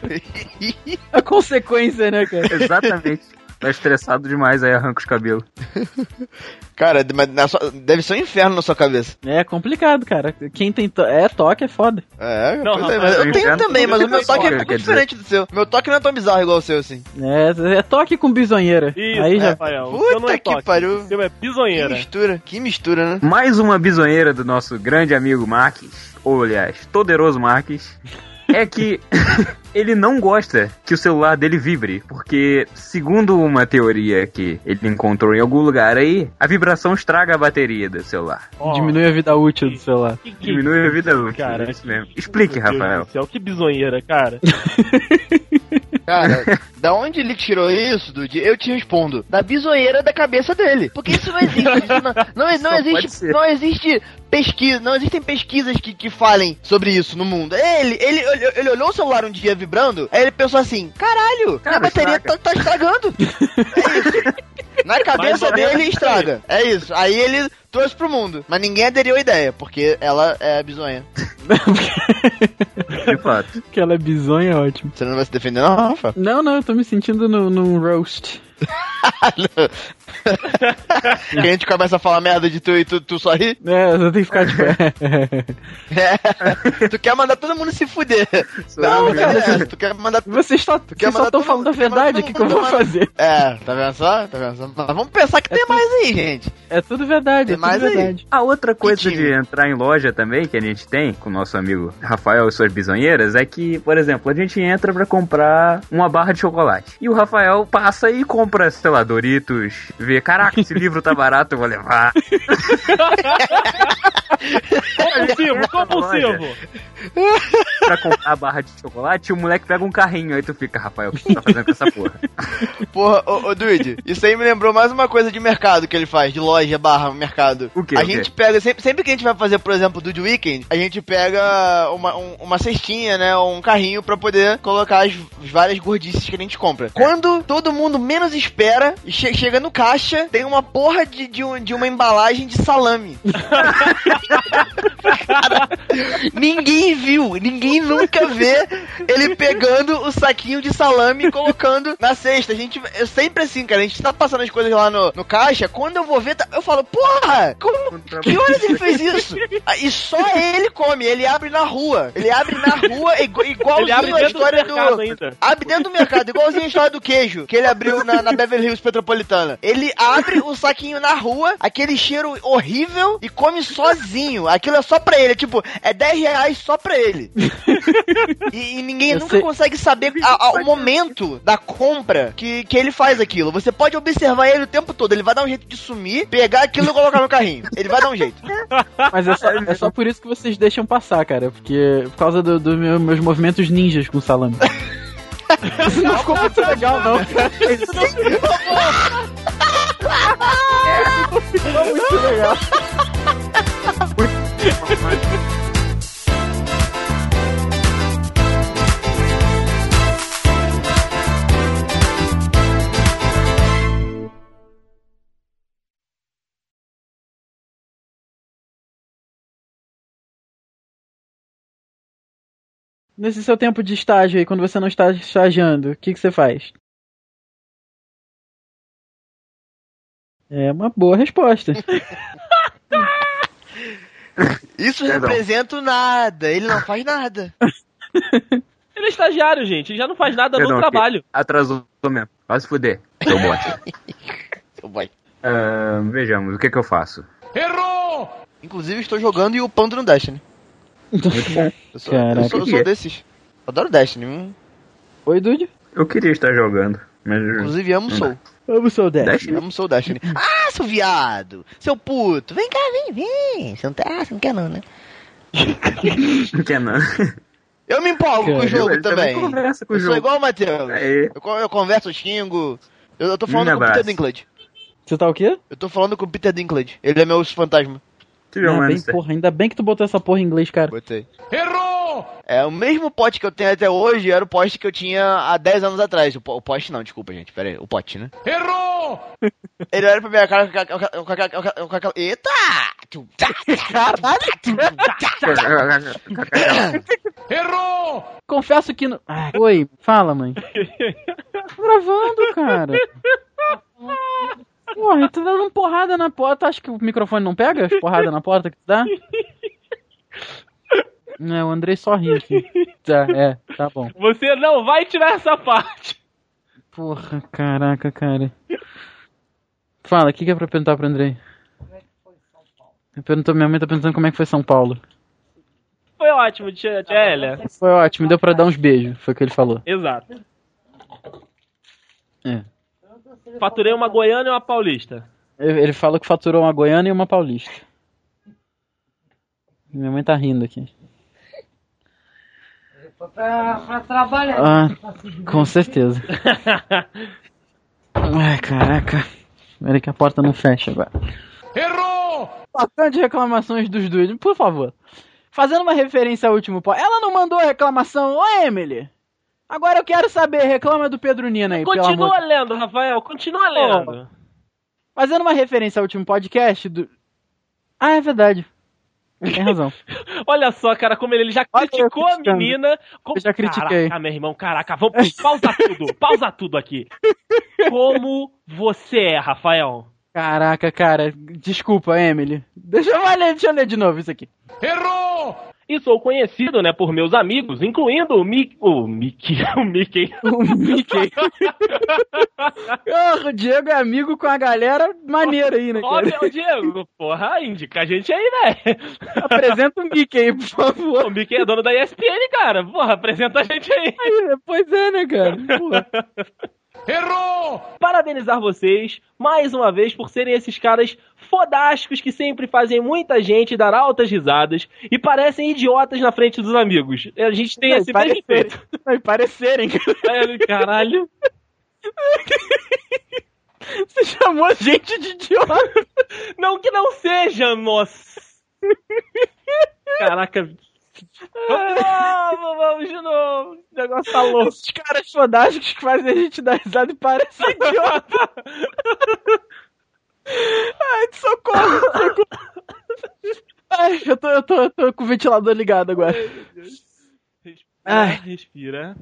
A consequência, né, cara? Exatamente. Tá estressado demais, aí arranca os cabelos. Cara, mas sua- deve ser um inferno na sua cabeça. É complicado, cara. Quem tem to... é toque é foda. É, Não, pois é, mas eu eu tenho também, mas que o meu toque é um pouco diferente do seu. Meu toque não é tão bizarro igual o seu, assim. É, é toque com bisonheira. Isso, Aí já Rafael. Puta é que toque. pariu. O seu é Que bisonheira. mistura, que mistura, né? Mais uma bisonheira do nosso grande amigo Marques, ou aliás, poderoso Marques, é que ele não gosta que o celular dele vibre, porque, segundo uma teoria que ele encontrou em algum lugar aí, a vibração estraga a bateria do celular. Ó, diminui a vida útil do celular. que- que- Diminui a vida útil. Cara, é isso mesmo. Explique, Meu Deus Rafael. do céu, que bisonheira, cara. Cara, da onde ele tirou isso, Dude? Eu te respondo. Da bisonheira da cabeça dele. Porque isso não existe. Isso não, não, não existe. Não existe pesquisa. Não existem pesquisas que, que falem sobre isso no mundo. Ele, ele, ele, ele olhou o celular um dia vibrando, aí ele pensou assim: caralho, Cara, minha bateria tá, tá estragando. é isso. Na cabeça dele estraga. É isso. Aí ele trouxe pro mundo. Mas ninguém aderiu à ideia, porque ela é bizonha. De fato. que ela é bizonha, é ótimo. Você não vai se defender, não, Rafa? Não, não, eu tô me sentindo no, num roast. Que a gente começa a falar merda de tu e tu, tu só ri? É, eu tenho que ficar tipo. É. tu quer mandar todo mundo se fuder. Não, Não, cara. cara. Tu quer mandar. Vocês só quer vocês só mandar estão falando a mandar verdade, o que, que eu vou fazer? É, tá vendo só? Tá vendo só? Mas vamos pensar que tem mais aí, gente. É tudo verdade, Tem é tudo mais aí. verdade. A outra coisa de entrar em loja também, que a gente tem com o nosso amigo Rafael e suas bisonheiras, é que, por exemplo, a gente entra pra comprar uma barra de chocolate. E o Rafael passa e compra, sei lá, Doritos, vê, caraca, esse livro tá barato, eu vou levar. Compulsivo, compulsivo. pra comprar a barra de chocolate, o moleque pega um carrinho, aí tu fica, Rafael, o que tu tá fazendo com essa porra? Porra, ô, ô Dude, isso aí me lembrou mais uma coisa de mercado que ele faz, de loja barra mercado. O quê, A o quê? gente pega, sempre, sempre que a gente vai fazer, por exemplo, Dude Weekend, a gente pega uma, um- uma cestinha, né, ou um carrinho pra poder colocar as, as várias gordices que a gente compra. Quando todo mundo menos espera, e che- chega no caixa, tem uma porra de, de, um- de uma embalagem de salame. Cara, ninguém viu, ninguém nunca vê ele pegando o saquinho de salame e colocando na cesta. A gente, eu sempre assim, cara, a gente tá passando as coisas lá no, no caixa, quando eu vou ver, tá- eu falo, porra, como, que horas ele fez isso? Ah, E só ele come, ele abre na rua, ele abre na rua igu- igualzinho Ele abre a dentro do história mercado ainda. Abre dentro do mercado, igualzinho a história do queijo, que ele abriu na, na Beverly Hills Petropolitana. Ele abre o saquinho na rua, aquele cheiro horrível, e come sozinho. Aquilo é só pra ele, é tipo, é 10 reais só pra ele. E, e ninguém Eu nunca sei- consegue saber a- a- o momento da compra que, que ele faz aquilo. Você pode observar ele o tempo todo, ele vai dar um jeito de sumir, pegar aquilo e colocar no carrinho. Ele vai dar um jeito. Mas é só, é só por isso que vocês deixam passar, cara. Porque por causa dos do meu- meus movimentos ninjas com salame. Isso não ficou muito legal, não, cara. Isso não ficou muito legal. Nesse seu tempo de estágio aí, quando você não está estagiando, o que, que você faz? É uma boa resposta. Isso Perdão. representa o nada, ele não faz nada. Ele é estagiário, gente. Ele já não faz nada Perdão, no trabalho. Atrasou mesmo. Quase fuder. Seu bote. Seu boy. Ah, vejamos, o que que eu faço? Inclusive, estou jogando e upando no Destiny. Eu sou, eu Caraca. sou, eu sou desses. Adoro Destiny. hum. Oi, Dude. Eu queria estar jogando, mas... Inclusive, amo Soul. Vamos, seu Dash. Destiny? Amo Soul Destiny. Ah, seu viado! Seu puto! Vem cá, vem, vem! Você não, tá, ah, você não quer não, né? Não quer não. Eu me empolgo com o jogo Ele também. conversa com o Eu sou jogo. igual o Matheus. Eu, eu converso, eu xingo. Eu, eu tô falando Me com o Peter. Dinklage. Você tá o quê? Eu tô falando com o Peter Dinklage. Ele é meu fantasma. Tyrion Ah, bem, porra, ainda bem que tu botou essa porra em inglês, cara. Botei. Errou! É, o mesmo pote que eu tenho até hoje era o pote que eu tinha há 10 anos atrás. O, po- o pote não, desculpa, gente. Pera aí. O pote, né? Errou! Ele olha pra minha cara com aquela-. Eita! Tá, Confesso que. No... Ai, oi, fala, mãe. Tô gravando, cara. Porra, tu tá dando porrada na porta. Acho que o microfone não pega as porradas na porta que tu dá? Não, o Andrei só ri aqui. Tá, é, tá bom. Você não vai tirar essa parte. Porra, caraca, cara. Fala, o que, que é pra perguntar pro Andrei? Eu perguntou, minha mãe tá perguntando como é que foi São Paulo. Foi ótimo, tia, tia Elia. Foi ótimo, deu pra dar uns beijos, foi o que ele falou. Exato. É. Faturei uma goiana e uma paulista. Ele falou que faturou uma goiana e uma paulista. Minha mãe tá rindo aqui. Pra, pra trabalhar. Ah, com certeza. Ai, caraca. Espera que a porta não fecha agora. Errou! Bastante reclamações dos dois, por favor. Fazendo uma referência ao último pó. Ela não mandou reclamação, ô Emily! Agora eu quero saber, reclama do Pedro Nina aí, pelo Continua amor lendo, Rafael. Continua lendo. Fazendo uma referência ao último podcast do. Ah, é verdade. Tem razão. Olha só, cara, como ele, ele já Olha, criticou a menina. Como... Eu já critiquei. Caraca, meu irmão, caraca, vamos pausa tudo, pausa tudo aqui. Como você é, Rafael? Caraca, cara. Desculpa, Emily. Deixa eu ler, deixa eu ler de novo isso aqui. E sou conhecido, né, por meus amigos, incluindo o Mickey. O Mickey. O Mickey. O Mickey. Ah, o Diego é amigo com a galera maneira aí, né, Ó, cara? meu Diego, porra, indica a gente aí, velho. Apresenta o Mickey aí, por favor. O Mickey é dono da ESPN, cara. Porra, apresenta a gente aí. Aí, pois é, né, cara? Porra. Parabenizar vocês, mais uma vez, por serem esses caras fodásticos que sempre fazem muita gente dar altas risadas e parecem idiotas na frente dos amigos. A gente tem Não, esse e bem parecerem, feito. não, e parecerem, cara. É, Caralho. Você chamou a gente de idiota. Não que não seja, nossa. Caraca vamos, vamos de novo. O negócio tá louco. Esses caras fodásticos que fazem a gente dar risada e parece tá idiota. Ai, socorro, socorro. Ai, eu tô, eu tô, eu tô com o ventilador ligado agora. Ai, meu Deus. Respira, Ai. respira.